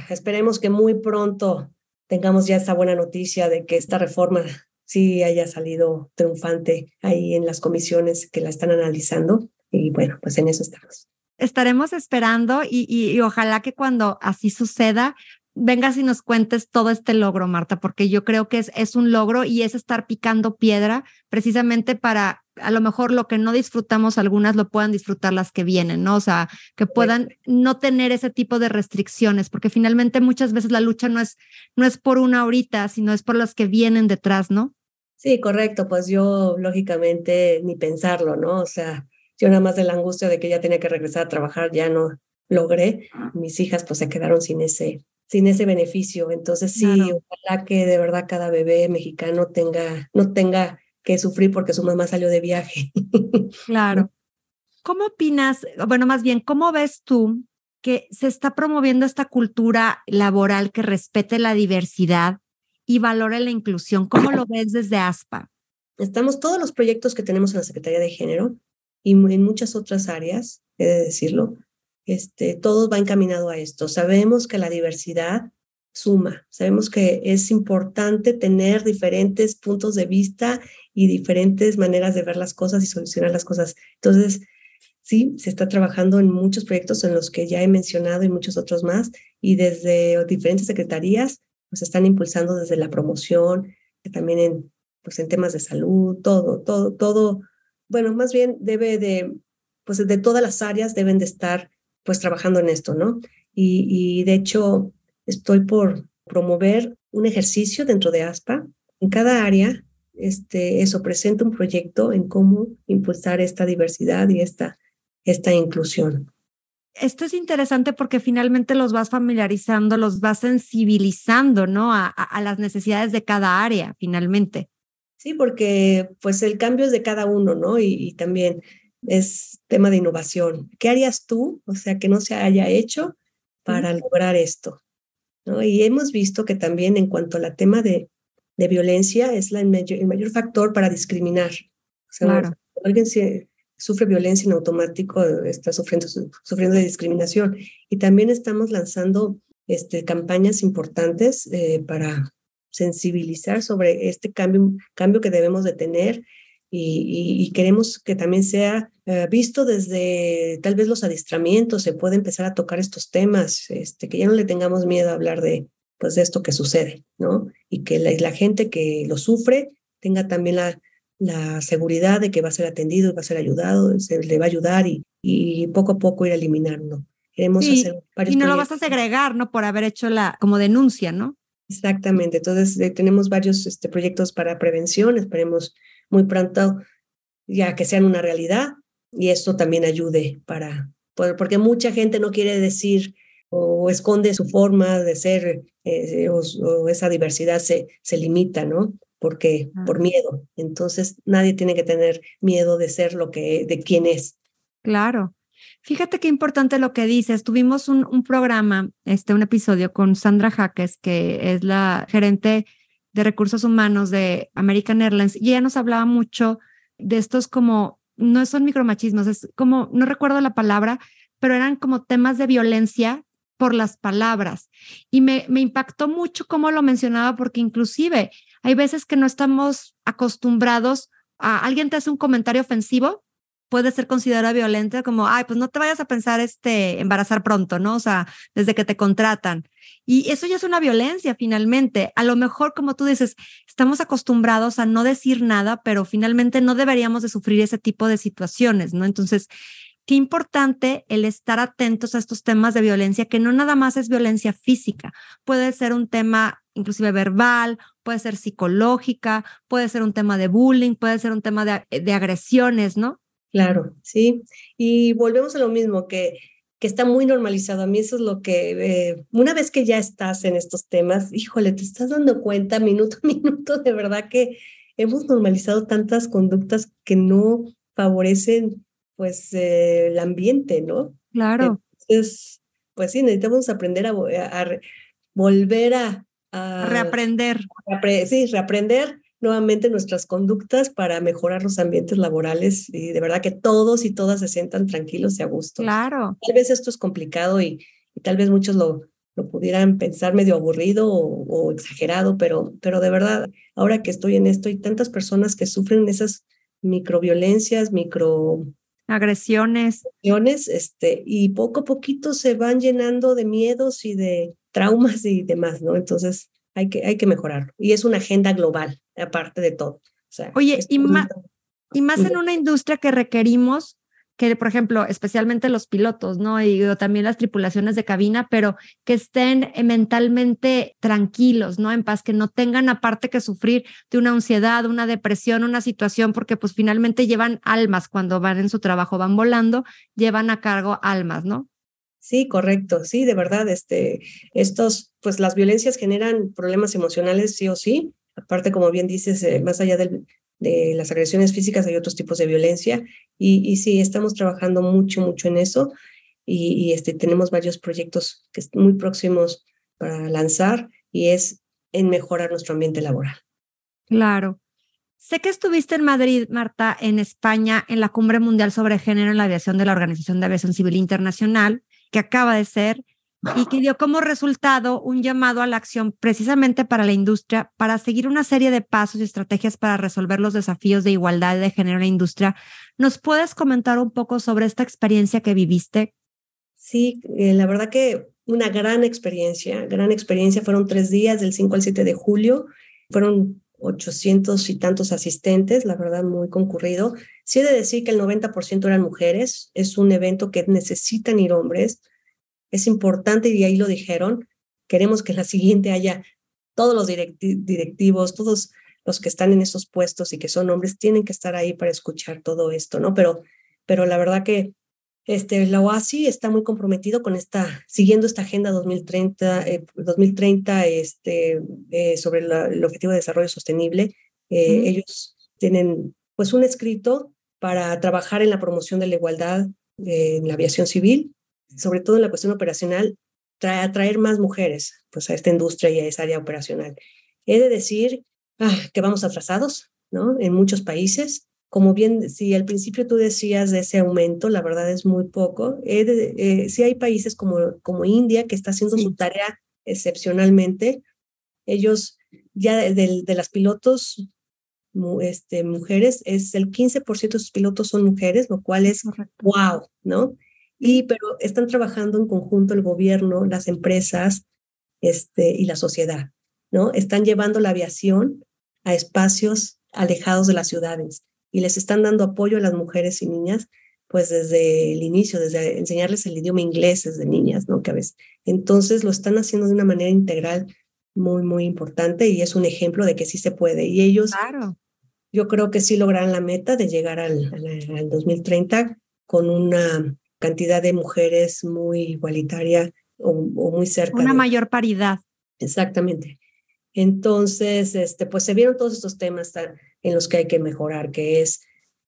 Esperemos que muy pronto tengamos ya esta buena noticia de que esta reforma sí haya salido triunfante ahí en las comisiones que la están analizando. Y bueno, pues en eso estamos. Estaremos esperando y, y, ojalá que cuando así suceda, vengas y nos cuentes todo este logro, Marta, porque yo creo que es, es un logro y es estar picando piedra precisamente para a lo mejor lo que no disfrutamos algunas lo puedan disfrutar las que vienen, ¿no? O sea, que puedan no tener ese tipo de restricciones, porque finalmente muchas veces la lucha no es, no es por una ahorita, sino es por las que vienen detrás, ¿no? Sí, correcto, pues yo lógicamente ni pensarlo, ¿no? O sea, yo nada más de la angustia de que ya tenía que regresar a trabajar, ya no logré. Ah. Mis hijas pues se quedaron sin ese, sin ese beneficio. Entonces sí, ojalá que de verdad cada bebé mexicano tenga, no tenga que sufrir porque su mamá salió de viaje. Claro. ¿Cómo opinas, bueno, más bien, cómo ves tú que se está promoviendo esta cultura laboral que respete la diversidad y valore la inclusión? ¿Cómo lo ves desde ASPA? Estamos todos los proyectos que tenemos en la Secretaría de Género y en muchas otras áreas, he de decirlo, este, todo va encaminado a esto. Sabemos que la diversidad suma, sabemos que es importante tener diferentes puntos de vista y diferentes maneras de ver las cosas y solucionar las cosas. Entonces, sí, se está trabajando en muchos proyectos en los que ya he mencionado y muchos otros más, y desde diferentes secretarías, pues están impulsando desde la promoción, también en, pues en temas de salud, todo, todo, todo, bueno, más bien debe de, pues de todas las áreas deben de estar pues trabajando en esto, ¿no? Y, y de hecho, estoy por promover un ejercicio dentro de ASPA. En cada área, este, eso presenta un proyecto en cómo impulsar esta diversidad y esta, esta inclusión. Esto es interesante porque finalmente los vas familiarizando, los vas sensibilizando, ¿no? A, a, las necesidades de cada área, finalmente. Sí, porque pues el cambio es de cada uno, ¿no? Y, y también es tema de innovación. ¿Qué harías tú, o sea, que no se haya hecho para lograr esto? ¿No? Y hemos visto que también en cuanto al tema de, de violencia es la, el, mayor, factor para discriminar. O sea, claro. alguien sufre violencia en automático, está sufriendo, sufriendo de discriminación. Y también estamos lanzando este, campañas importantes eh, para sensibilizar sobre este cambio, cambio que debemos de tener y, queremos que también sea eh, visto desde tal vez los adiestramientos, se puede empezar a tocar estos temas, este, que ya no le tengamos miedo a hablar de, pues, de esto que sucede, ¿no? Y que la, gente que lo sufre tenga también la, la seguridad de que va a ser atendido, va a ser ayudado, se le va a ayudar y, y poco a poco ir eliminando. Queremos hacer varios y no lo vas a segregar, ¿no? Por haber hecho la como denuncia, ¿no? Exactamente. Entonces, eh, tenemos varios este, proyectos para prevención. Esperemos muy pronto ya que sean una realidad y esto también ayude para, porque mucha gente no quiere decir o esconde su forma de ser eh, o, esa diversidad se, se limita, ¿no? Porque por miedo. Entonces nadie tiene que tener miedo de ser lo que, de quién es. Claro. Fíjate qué importante lo que dices. Tuvimos un, un programa, este, un episodio con Sandra Jaques, que es la gerente de recursos humanos de American Airlines y ella nos hablaba mucho de estos como, no son micromachismos, es como, no recuerdo la palabra, pero eran como temas de violencia por las palabras. Y me, impactó mucho cómo lo mencionaba porque inclusive hay veces que no estamos acostumbrados a alguien te hace un comentario ofensivo puede ser considerada violenta como, ay, pues no te vayas a pensar este embarazar pronto, ¿no? O sea, desde que te contratan. Y eso ya es una violencia finalmente. A lo mejor, como tú dices, estamos acostumbrados a no decir nada, pero finalmente no deberíamos de sufrir ese tipo de situaciones, ¿no? Entonces, qué importante el estar atentos a estos temas de violencia, que no nada más es violencia física, puede ser un tema inclusive verbal, puede ser psicológica, puede ser un tema de bullying, puede ser un tema de, de agresiones, ¿no? Claro, sí. Y volvemos a lo mismo, que, que está muy normalizado. A mí eso es lo que, eh, una vez que ya estás en estos temas, híjole, te estás dando cuenta minuto a minuto, de verdad que hemos normalizado tantas conductas que no favorecen pues eh, el ambiente, ¿no? Claro. Entonces, pues sí, necesitamos aprender a, volver a, a reaprender. sí, reaprender nuevamente nuestras conductas para mejorar los ambientes laborales y de verdad que todos y todas se sientan tranquilos y a gusto. Claro. Tal vez esto es complicado y, tal vez muchos lo, lo pudieran pensar medio aburrido o, exagerado, pero, pero de verdad, ahora que estoy en esto, hay tantas personas que sufren esas microviolencias, micro agresiones. Este, y poco a poquito se van llenando de miedos y de traumas y demás, ¿no? Entonces, hay que, hay que mejorarlo. Y es una agenda global, aparte de todo. Oye, y Y más en una industria que requerimos que, por ejemplo, especialmente los pilotos, ¿no? Y también las tripulaciones de cabina, pero que estén eh, mentalmente tranquilos, ¿no? En paz, que no tengan aparte que sufrir de una ansiedad, una depresión, una situación, porque pues finalmente llevan almas cuando van en su trabajo, van volando, llevan a cargo almas, ¿no? Sí, correcto. Sí, de verdad, este, estos, pues las violencias generan problemas emocionales, sí o sí. Aparte, como bien dices, eh, más allá del, de las agresiones físicas, hay otros tipos de violencia y, y sí, estamos trabajando mucho, mucho en eso y, este, tenemos varios proyectos que muy próximos para lanzar y es en mejorar nuestro ambiente laboral. Claro. Sé que estuviste en Madrid, Marta, en España, en la Cumbre Mundial sobre Género en la Aviación de la Organización de Aviación Civil Internacional, que acaba de ser, y que dio como resultado un llamado a la acción precisamente para la industria para seguir una serie de pasos y estrategias para resolver los desafíos de igualdad de género en la industria. ¿Nos puedes comentar un poco sobre esta experiencia que viviste? Sí, eh, la verdad que una gran experiencia, gran experiencia. Fueron tres días, del 5 al 7 de julio. Fueron 800 y tantos asistentes, la verdad muy concurrido. Sí he de decir que el 90% eran mujeres. Es un evento que necesitan ir hombres es importante y ahí lo dijeron, queremos que en la siguiente haya todos los directivos, todos los que están en esos puestos y que son hombres tienen que estar ahí para escuchar todo esto, ¿no? Pero, pero la verdad que este, la OASI está muy comprometido con esta, siguiendo esta agenda 2030, 2030 eh, este, eh, sobre el Objetivo de Desarrollo Sostenible. Eh, ellos tienen pues un escrito para trabajar en la promoción de la igualdad en la aviación civil sobre todo en la cuestión operacional, trae, atraer más mujeres pues, a esta industria y a esa área operacional. He de decir ah, que vamos atrasados, ¿no? En muchos países. Como bien, si al principio tú decías de ese aumento, la verdad es muy poco. Eh, sí hay países como, como India que está haciendo su tarea excepcionalmente. Ellos ya de, de las pilotos este, mujeres, es el 15% de sus pilotos son mujeres, lo cual es wow, ¿no? Y pero están trabajando en conjunto el gobierno, las empresas este, y la sociedad, ¿no? Están llevando la aviación a espacios alejados de las ciudades y les están dando apoyo a las mujeres y niñas, pues desde el inicio, desde enseñarles el idioma inglés desde niñas, ¿no? Que a veces. Entonces lo están haciendo de una manera integral muy, muy importante y es un ejemplo de que sí se puede. Y ellos, claro. yo creo que sí lograrán la meta de llegar al, al, al 2030 con una cantidad de mujeres muy igualitaria o, muy cerca. Una mayor paridad. Exactamente. Entonces, este, pues se vieron todos estos temas en los que hay que mejorar, que es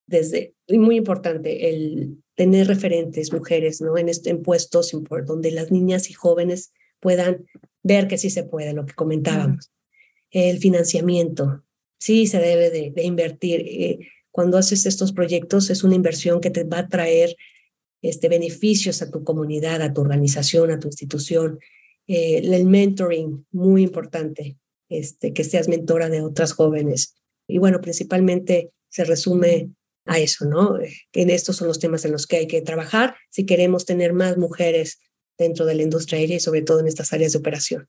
desde, y muy importante, el tener referentes mujeres, ¿no? En, este, en puestos donde las niñas y jóvenes puedan ver que sí se puede, lo que comentábamos. El financiamiento, sí se debe de, invertir. Eh, cuando haces estos proyectos es una inversión que te va a traer este, beneficios a tu comunidad, a tu organización, a tu institución. Eh, el mentoring, muy importante, este, que seas mentora de otras jóvenes. Y bueno, principalmente se resume a eso, ¿no? En estos son los temas en los que hay que trabajar si queremos tener más mujeres dentro de la industria aérea y sobre todo en estas áreas de operación.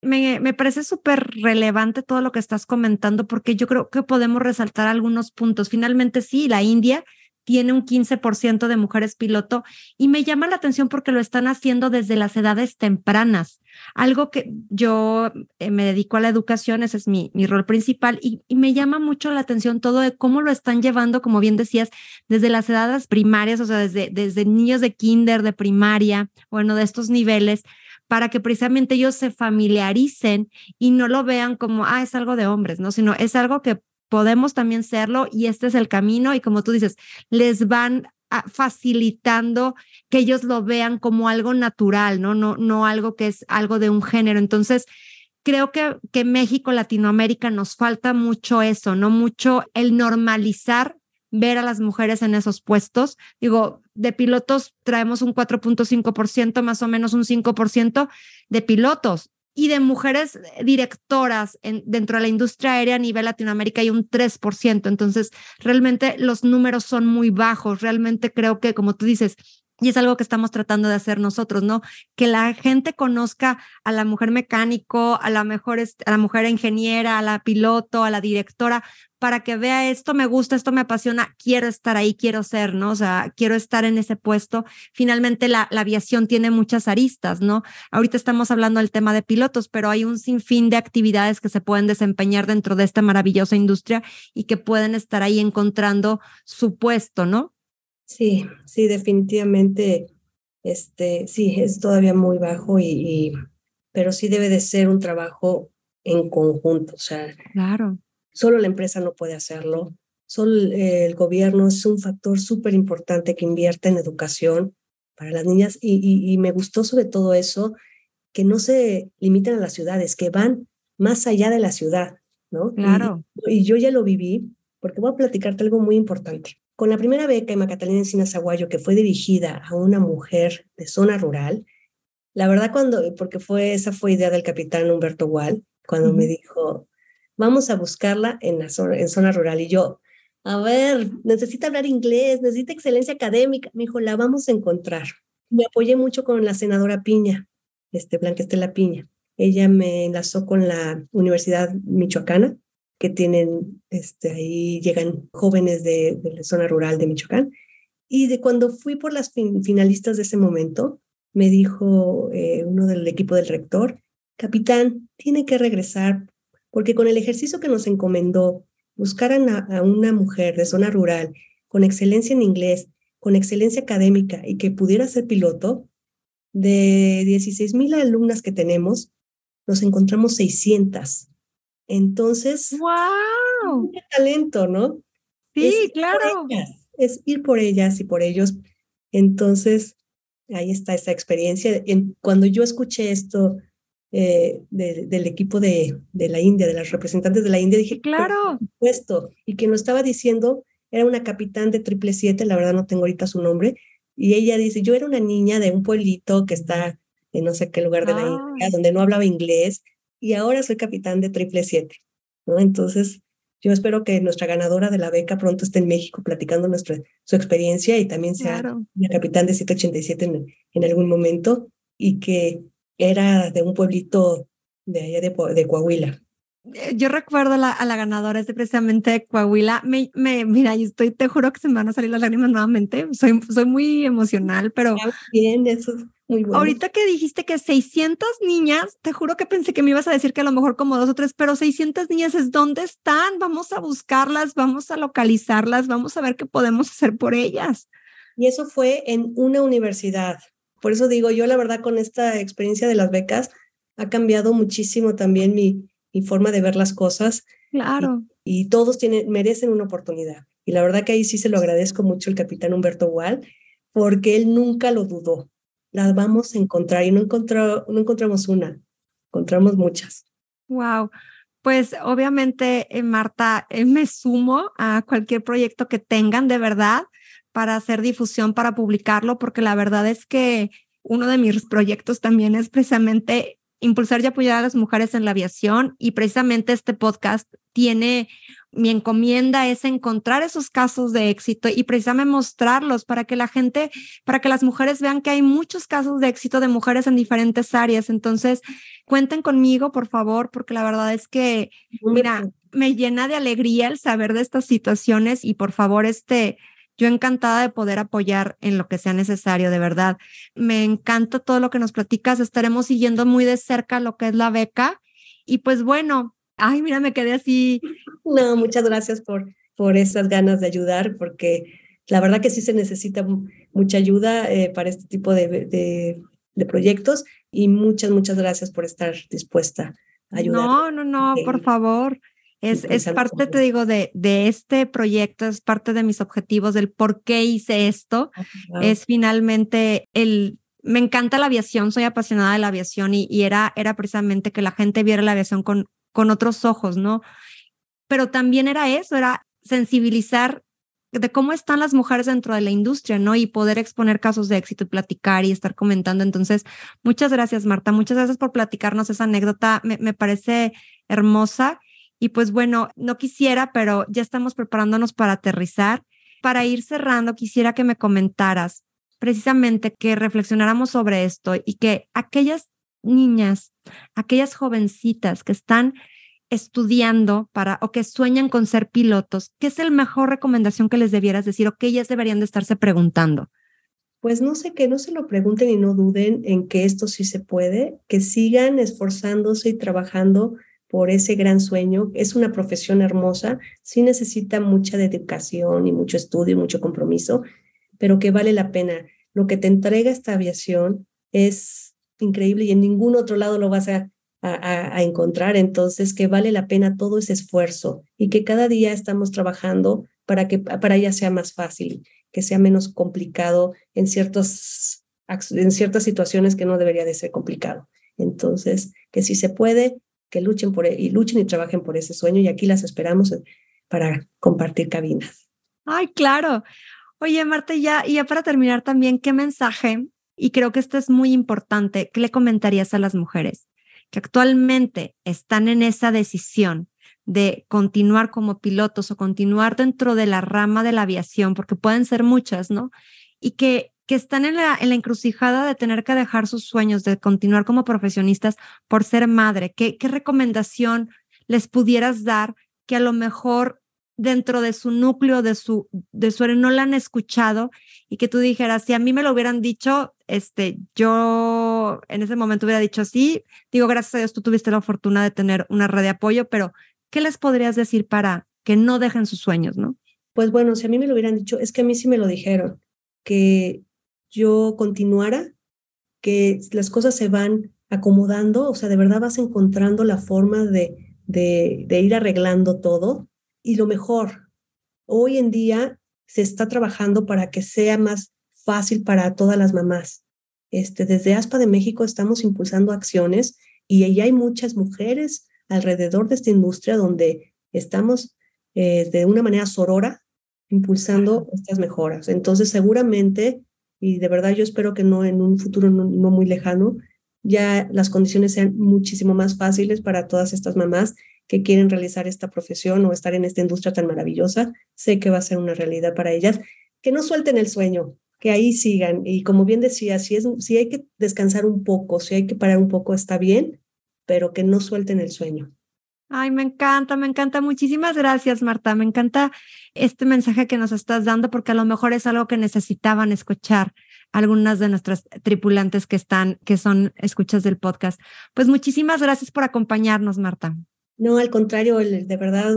Me, me, parece súper relevante todo lo que estás comentando porque yo creo que podemos resaltar algunos puntos. Finalmente, sí, la India tiene un 15% de mujeres piloto y me llama la atención porque lo están haciendo desde las edades tempranas. Algo que yo eh, me dedico a la educación, ese es mi, mi rol principal y, y, me llama mucho la atención todo de cómo lo están llevando, como bien decías, desde las edades primarias, o sea, desde, desde niños de kinder, de primaria, bueno, de estos niveles para que precisamente ellos se familiaricen y no lo vean como, ah, es algo de hombres, ¿no? Sino es algo que podemos también serlo y este es el camino y como tú dices, les van facilitando que ellos lo vean como algo natural, ¿no? No, no algo que es algo de un género. Entonces, creo que, que México, Latinoamérica, nos falta mucho eso, ¿no? Mucho el normalizar ver a las mujeres en esos puestos. Digo, de pilotos traemos un 4.5%, más o menos un 5% de pilotos y de mujeres directoras en, dentro de la industria aérea a nivel Latinoamérica hay un 3%. Entonces, realmente los números son muy bajos. Realmente creo que, como tú dices, Y es algo que estamos tratando de hacer nosotros, ¿no? Que la gente conozca a la mujer mecánico, a la, mejor, a la mujer ingeniera, a la piloto, a la directora, para que vea esto me gusta, esto me apasiona, quiero estar ahí, quiero ser, ¿no? O sea, quiero estar en ese puesto. Finalmente, la, la aviación tiene muchas aristas, ¿no? Ahorita estamos hablando del tema de pilotos, pero hay un sinfín de actividades que se pueden desempeñar dentro de esta maravillosa industria y que pueden estar ahí encontrando su puesto, ¿no? Sí, sí, definitivamente, este, sí, es todavía muy bajo y, pero sí debe de ser un trabajo en conjunto, o sea, claro. Solo la empresa no puede hacerlo, solo el gobierno es un factor súper importante que invierte en educación para las niñas y, y, me gustó sobre todo eso, que no se limitan a las ciudades, que van más allá de la ciudad, ¿no? Claro. Y, y yo ya lo viví, porque voy a platicarte algo muy importante. Con la primera beca en Macatalina Encinas Aguayo, que fue dirigida a una mujer de zona rural, la verdad cuando, porque fue, esa fue idea del capitán Humberto Wall, cuando me dijo, vamos a buscarla en la zona, en zona rural. Y yo, a ver, necesita hablar inglés, necesita excelencia académica. Me dijo, la vamos a encontrar. Me apoyé mucho con la senadora Piña, este, Blanca Estela Piña. Ella me enlazó con la Universidad Michoacana que tienen, este, ahí llegan jóvenes de, la zona rural de Michoacán. Y de cuando fui por las finalistas de ese momento, me dijo eh, uno del equipo del rector, capitán, tiene que regresar porque con el ejercicio que nos encomendó, buscaran a, una mujer de zona rural con excelencia en inglés, con excelencia académica y que pudiera ser piloto, de 16 mil alumnas que tenemos, nos encontramos 600. Entonces, ¡wow! ¡Qué talento, ¿no? Sí, claro. es ir por ellas y por ellos. Entonces, ahí está esa experiencia. cuando yo escuché esto eh, del equipo de, de, la India, de las representantes de la India, dije, claro. Esto, y quien lo estaba diciendo era una capitán de triple siete, la verdad no tengo ahorita su nombre, y ella dice, yo era una niña de un pueblito que está en no sé qué lugar de la India, donde no hablaba inglés, y ahora soy capitán de triple siete, ¿no? Entonces, yo espero que nuestra ganadora de la beca pronto esté en México platicando nuestra, su experiencia y también sea la capitán de 787 en, en algún momento y que era de un pueblito de allá de, de Coahuila. Eh, yo recuerdo a la, a la ganadora, es de precisamente de Coahuila. Me, me, mira, yo estoy, te juro que se me van a salir las lágrimas nuevamente. Soy, soy muy emocional, pero. Bien, eso muy bueno. Ahorita que dijiste que 600 niñas, te juro que pensé que me ibas a decir que a lo mejor como dos o tres, pero 600 niñas es dónde están. Vamos a buscarlas, vamos a localizarlas, vamos a ver qué podemos hacer por ellas. Y eso fue en una universidad. Por eso digo, yo la verdad con esta experiencia de las becas ha cambiado muchísimo también mi, mi forma de ver las cosas. Claro. Y, todos tienen, merecen una oportunidad. Y la verdad que ahí sí se lo agradezco mucho el capitán Humberto Wall, porque él nunca lo dudó las vamos a encontrar y no, no encontramos una, encontramos muchas. Wow. Pues obviamente, eh, Marta, eh, me sumo a cualquier proyecto que tengan de verdad para hacer difusión, para publicarlo, porque la verdad es que uno de mis proyectos también es precisamente impulsar y apoyar a las mujeres en la aviación y precisamente este podcast tiene mi encomienda es encontrar esos casos de éxito y precisamente mostrarlos para que la gente, para que las mujeres vean que hay muchos casos de éxito de mujeres en diferentes áreas. Entonces, cuenten conmigo, por favor, porque la verdad es que, mira, me llena de alegría el saber de estas situaciones y por favor, este, yo encantada de poder apoyar en lo que sea necesario, de verdad. Me encanta todo lo que nos platicas. Estaremos siguiendo muy de cerca lo que es la beca. Y pues bueno, Ay, mira, me quedé así. No, muchas gracias por, por esas ganas de ayudar, porque la verdad que sí se necesita mucha ayuda eh, para este tipo de, de, de, proyectos y muchas, muchas gracias por estar dispuesta a ayudar. No, no, no, por favor. Es, es parte, te digo, de, de este proyecto, es parte de mis objetivos, del por qué hice esto. Ah, es finalmente el me encanta la aviación, soy apasionada de la aviación y, y, era, era precisamente que la gente viera la aviación con, con otros ojos, ¿no? Pero también era eso, era sensibilizar de cómo están las mujeres dentro de la industria, ¿no? Y poder exponer casos de éxito y platicar y estar comentando. Entonces, muchas gracias, Marta. Muchas gracias por platicarnos esa anécdota. Me, me parece hermosa. Y pues bueno, no quisiera, pero ya estamos preparándonos para aterrizar. Para ir cerrando, quisiera que me comentaras precisamente que reflexionáramos sobre esto y que aquellas niñas, aquellas jovencitas que están estudiando para o que sueñan con ser pilotos, ¿qué es la mejor recomendación que les debieras decir o que ellas deberían de estarse preguntando? Pues no sé, que no se lo pregunten y no duden en que esto sí se puede, que sigan esforzándose y trabajando por ese gran sueño. Es una profesión hermosa, sí necesita mucha dedicación y mucho estudio y mucho compromiso, pero que vale la pena. Lo que te entrega esta aviación es increíble y en ningún otro lado lo vas a, a, encontrar. Entonces, que vale la pena todo ese esfuerzo y que cada día estamos trabajando para que para ella sea más fácil, que sea menos complicado en, ciertos, en ciertas situaciones que no debería de ser complicado. Entonces, que si se puede, que luchen por e, y luchen y trabajen por ese sueño y aquí las esperamos para compartir cabinas. Ay, claro. Oye, Marta, ya, y ya para terminar también, ¿qué mensaje? Y creo que esto es muy importante. ¿Qué le comentarías a las mujeres que actualmente están en esa decisión de continuar como pilotos o continuar dentro de la rama de la aviación, porque pueden ser muchas, ¿no? Y que que están en la, en la encrucijada de tener que dejar sus sueños, de continuar como profesionistas por ser madre? ¿Qué, qué recomendación les pudieras dar que a lo mejor dentro de su núcleo, de su, de no la han escuchado y que tú dijeras, si a mí me lo hubieran dicho, este, yo en ese momento hubiera dicho sí, digo, gracias a Dios tú tuviste la fortuna de tener una red de apoyo, pero ¿qué les podrías decir para que no dejen sus sueños, no? Pues bueno, si a mí me lo hubieran dicho, es que a mí sí me lo dijeron, que yo continuara, que las cosas se van acomodando, o sea, de verdad vas encontrando la forma de, de, de ir arreglando todo. Y lo mejor, hoy en día se está trabajando para que sea más fácil para todas las mamás. Este, desde ASPA de México estamos impulsando acciones y ahí hay muchas mujeres alrededor de esta industria donde estamos eh, de una manera sorora impulsando estas mejoras. Entonces, seguramente y de verdad yo espero que no en un futuro no, muy lejano ya las condiciones sean muchísimo más fáciles para todas estas mamás que quieren realizar esta profesión o estar en esta industria tan maravillosa. Sé que va a ser una realidad para ellas. Que no suelten el sueño, que ahí sigan. Y como bien decía, si, es, si hay que descansar un poco, si hay que parar un poco, está bien, pero que no suelten el sueño. Ay, me encanta, me encanta. Muchísimas gracias, Marta. Me encanta este mensaje que nos estás dando porque a lo mejor es algo que necesitaban escuchar algunas de nuestras tripulantes que están, que son escuchas del podcast. Pues muchísimas gracias por acompañarnos, Marta. No, al contrario, de verdad,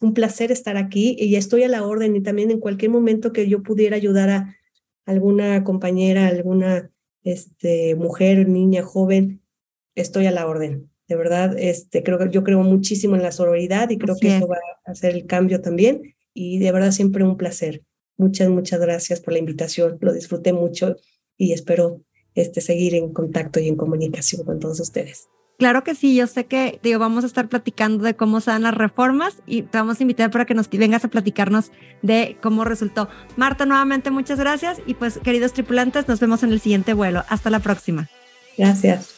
un placer estar aquí y estoy a la orden y también en cualquier momento que yo pudiera ayudar a alguna compañera, alguna este, mujer, niña, joven, estoy a la orden de verdad, este, creo que yo creo muchísimo en la sororidad y creo que eso va a hacer el cambio también. Y de verdad siempre un placer. Muchas, muchas gracias por la invitación. Lo disfruté mucho y espero este, seguir en contacto y en comunicación con todos ustedes. Claro que sí, yo sé que digo, vamos a estar platicando de cómo se dan las reformas y te vamos a invitar para que nos vengas a platicarnos de cómo resultó. Marta, nuevamente muchas gracias y pues queridos tripulantes, nos vemos en el siguiente vuelo. Hasta la próxima. Gracias.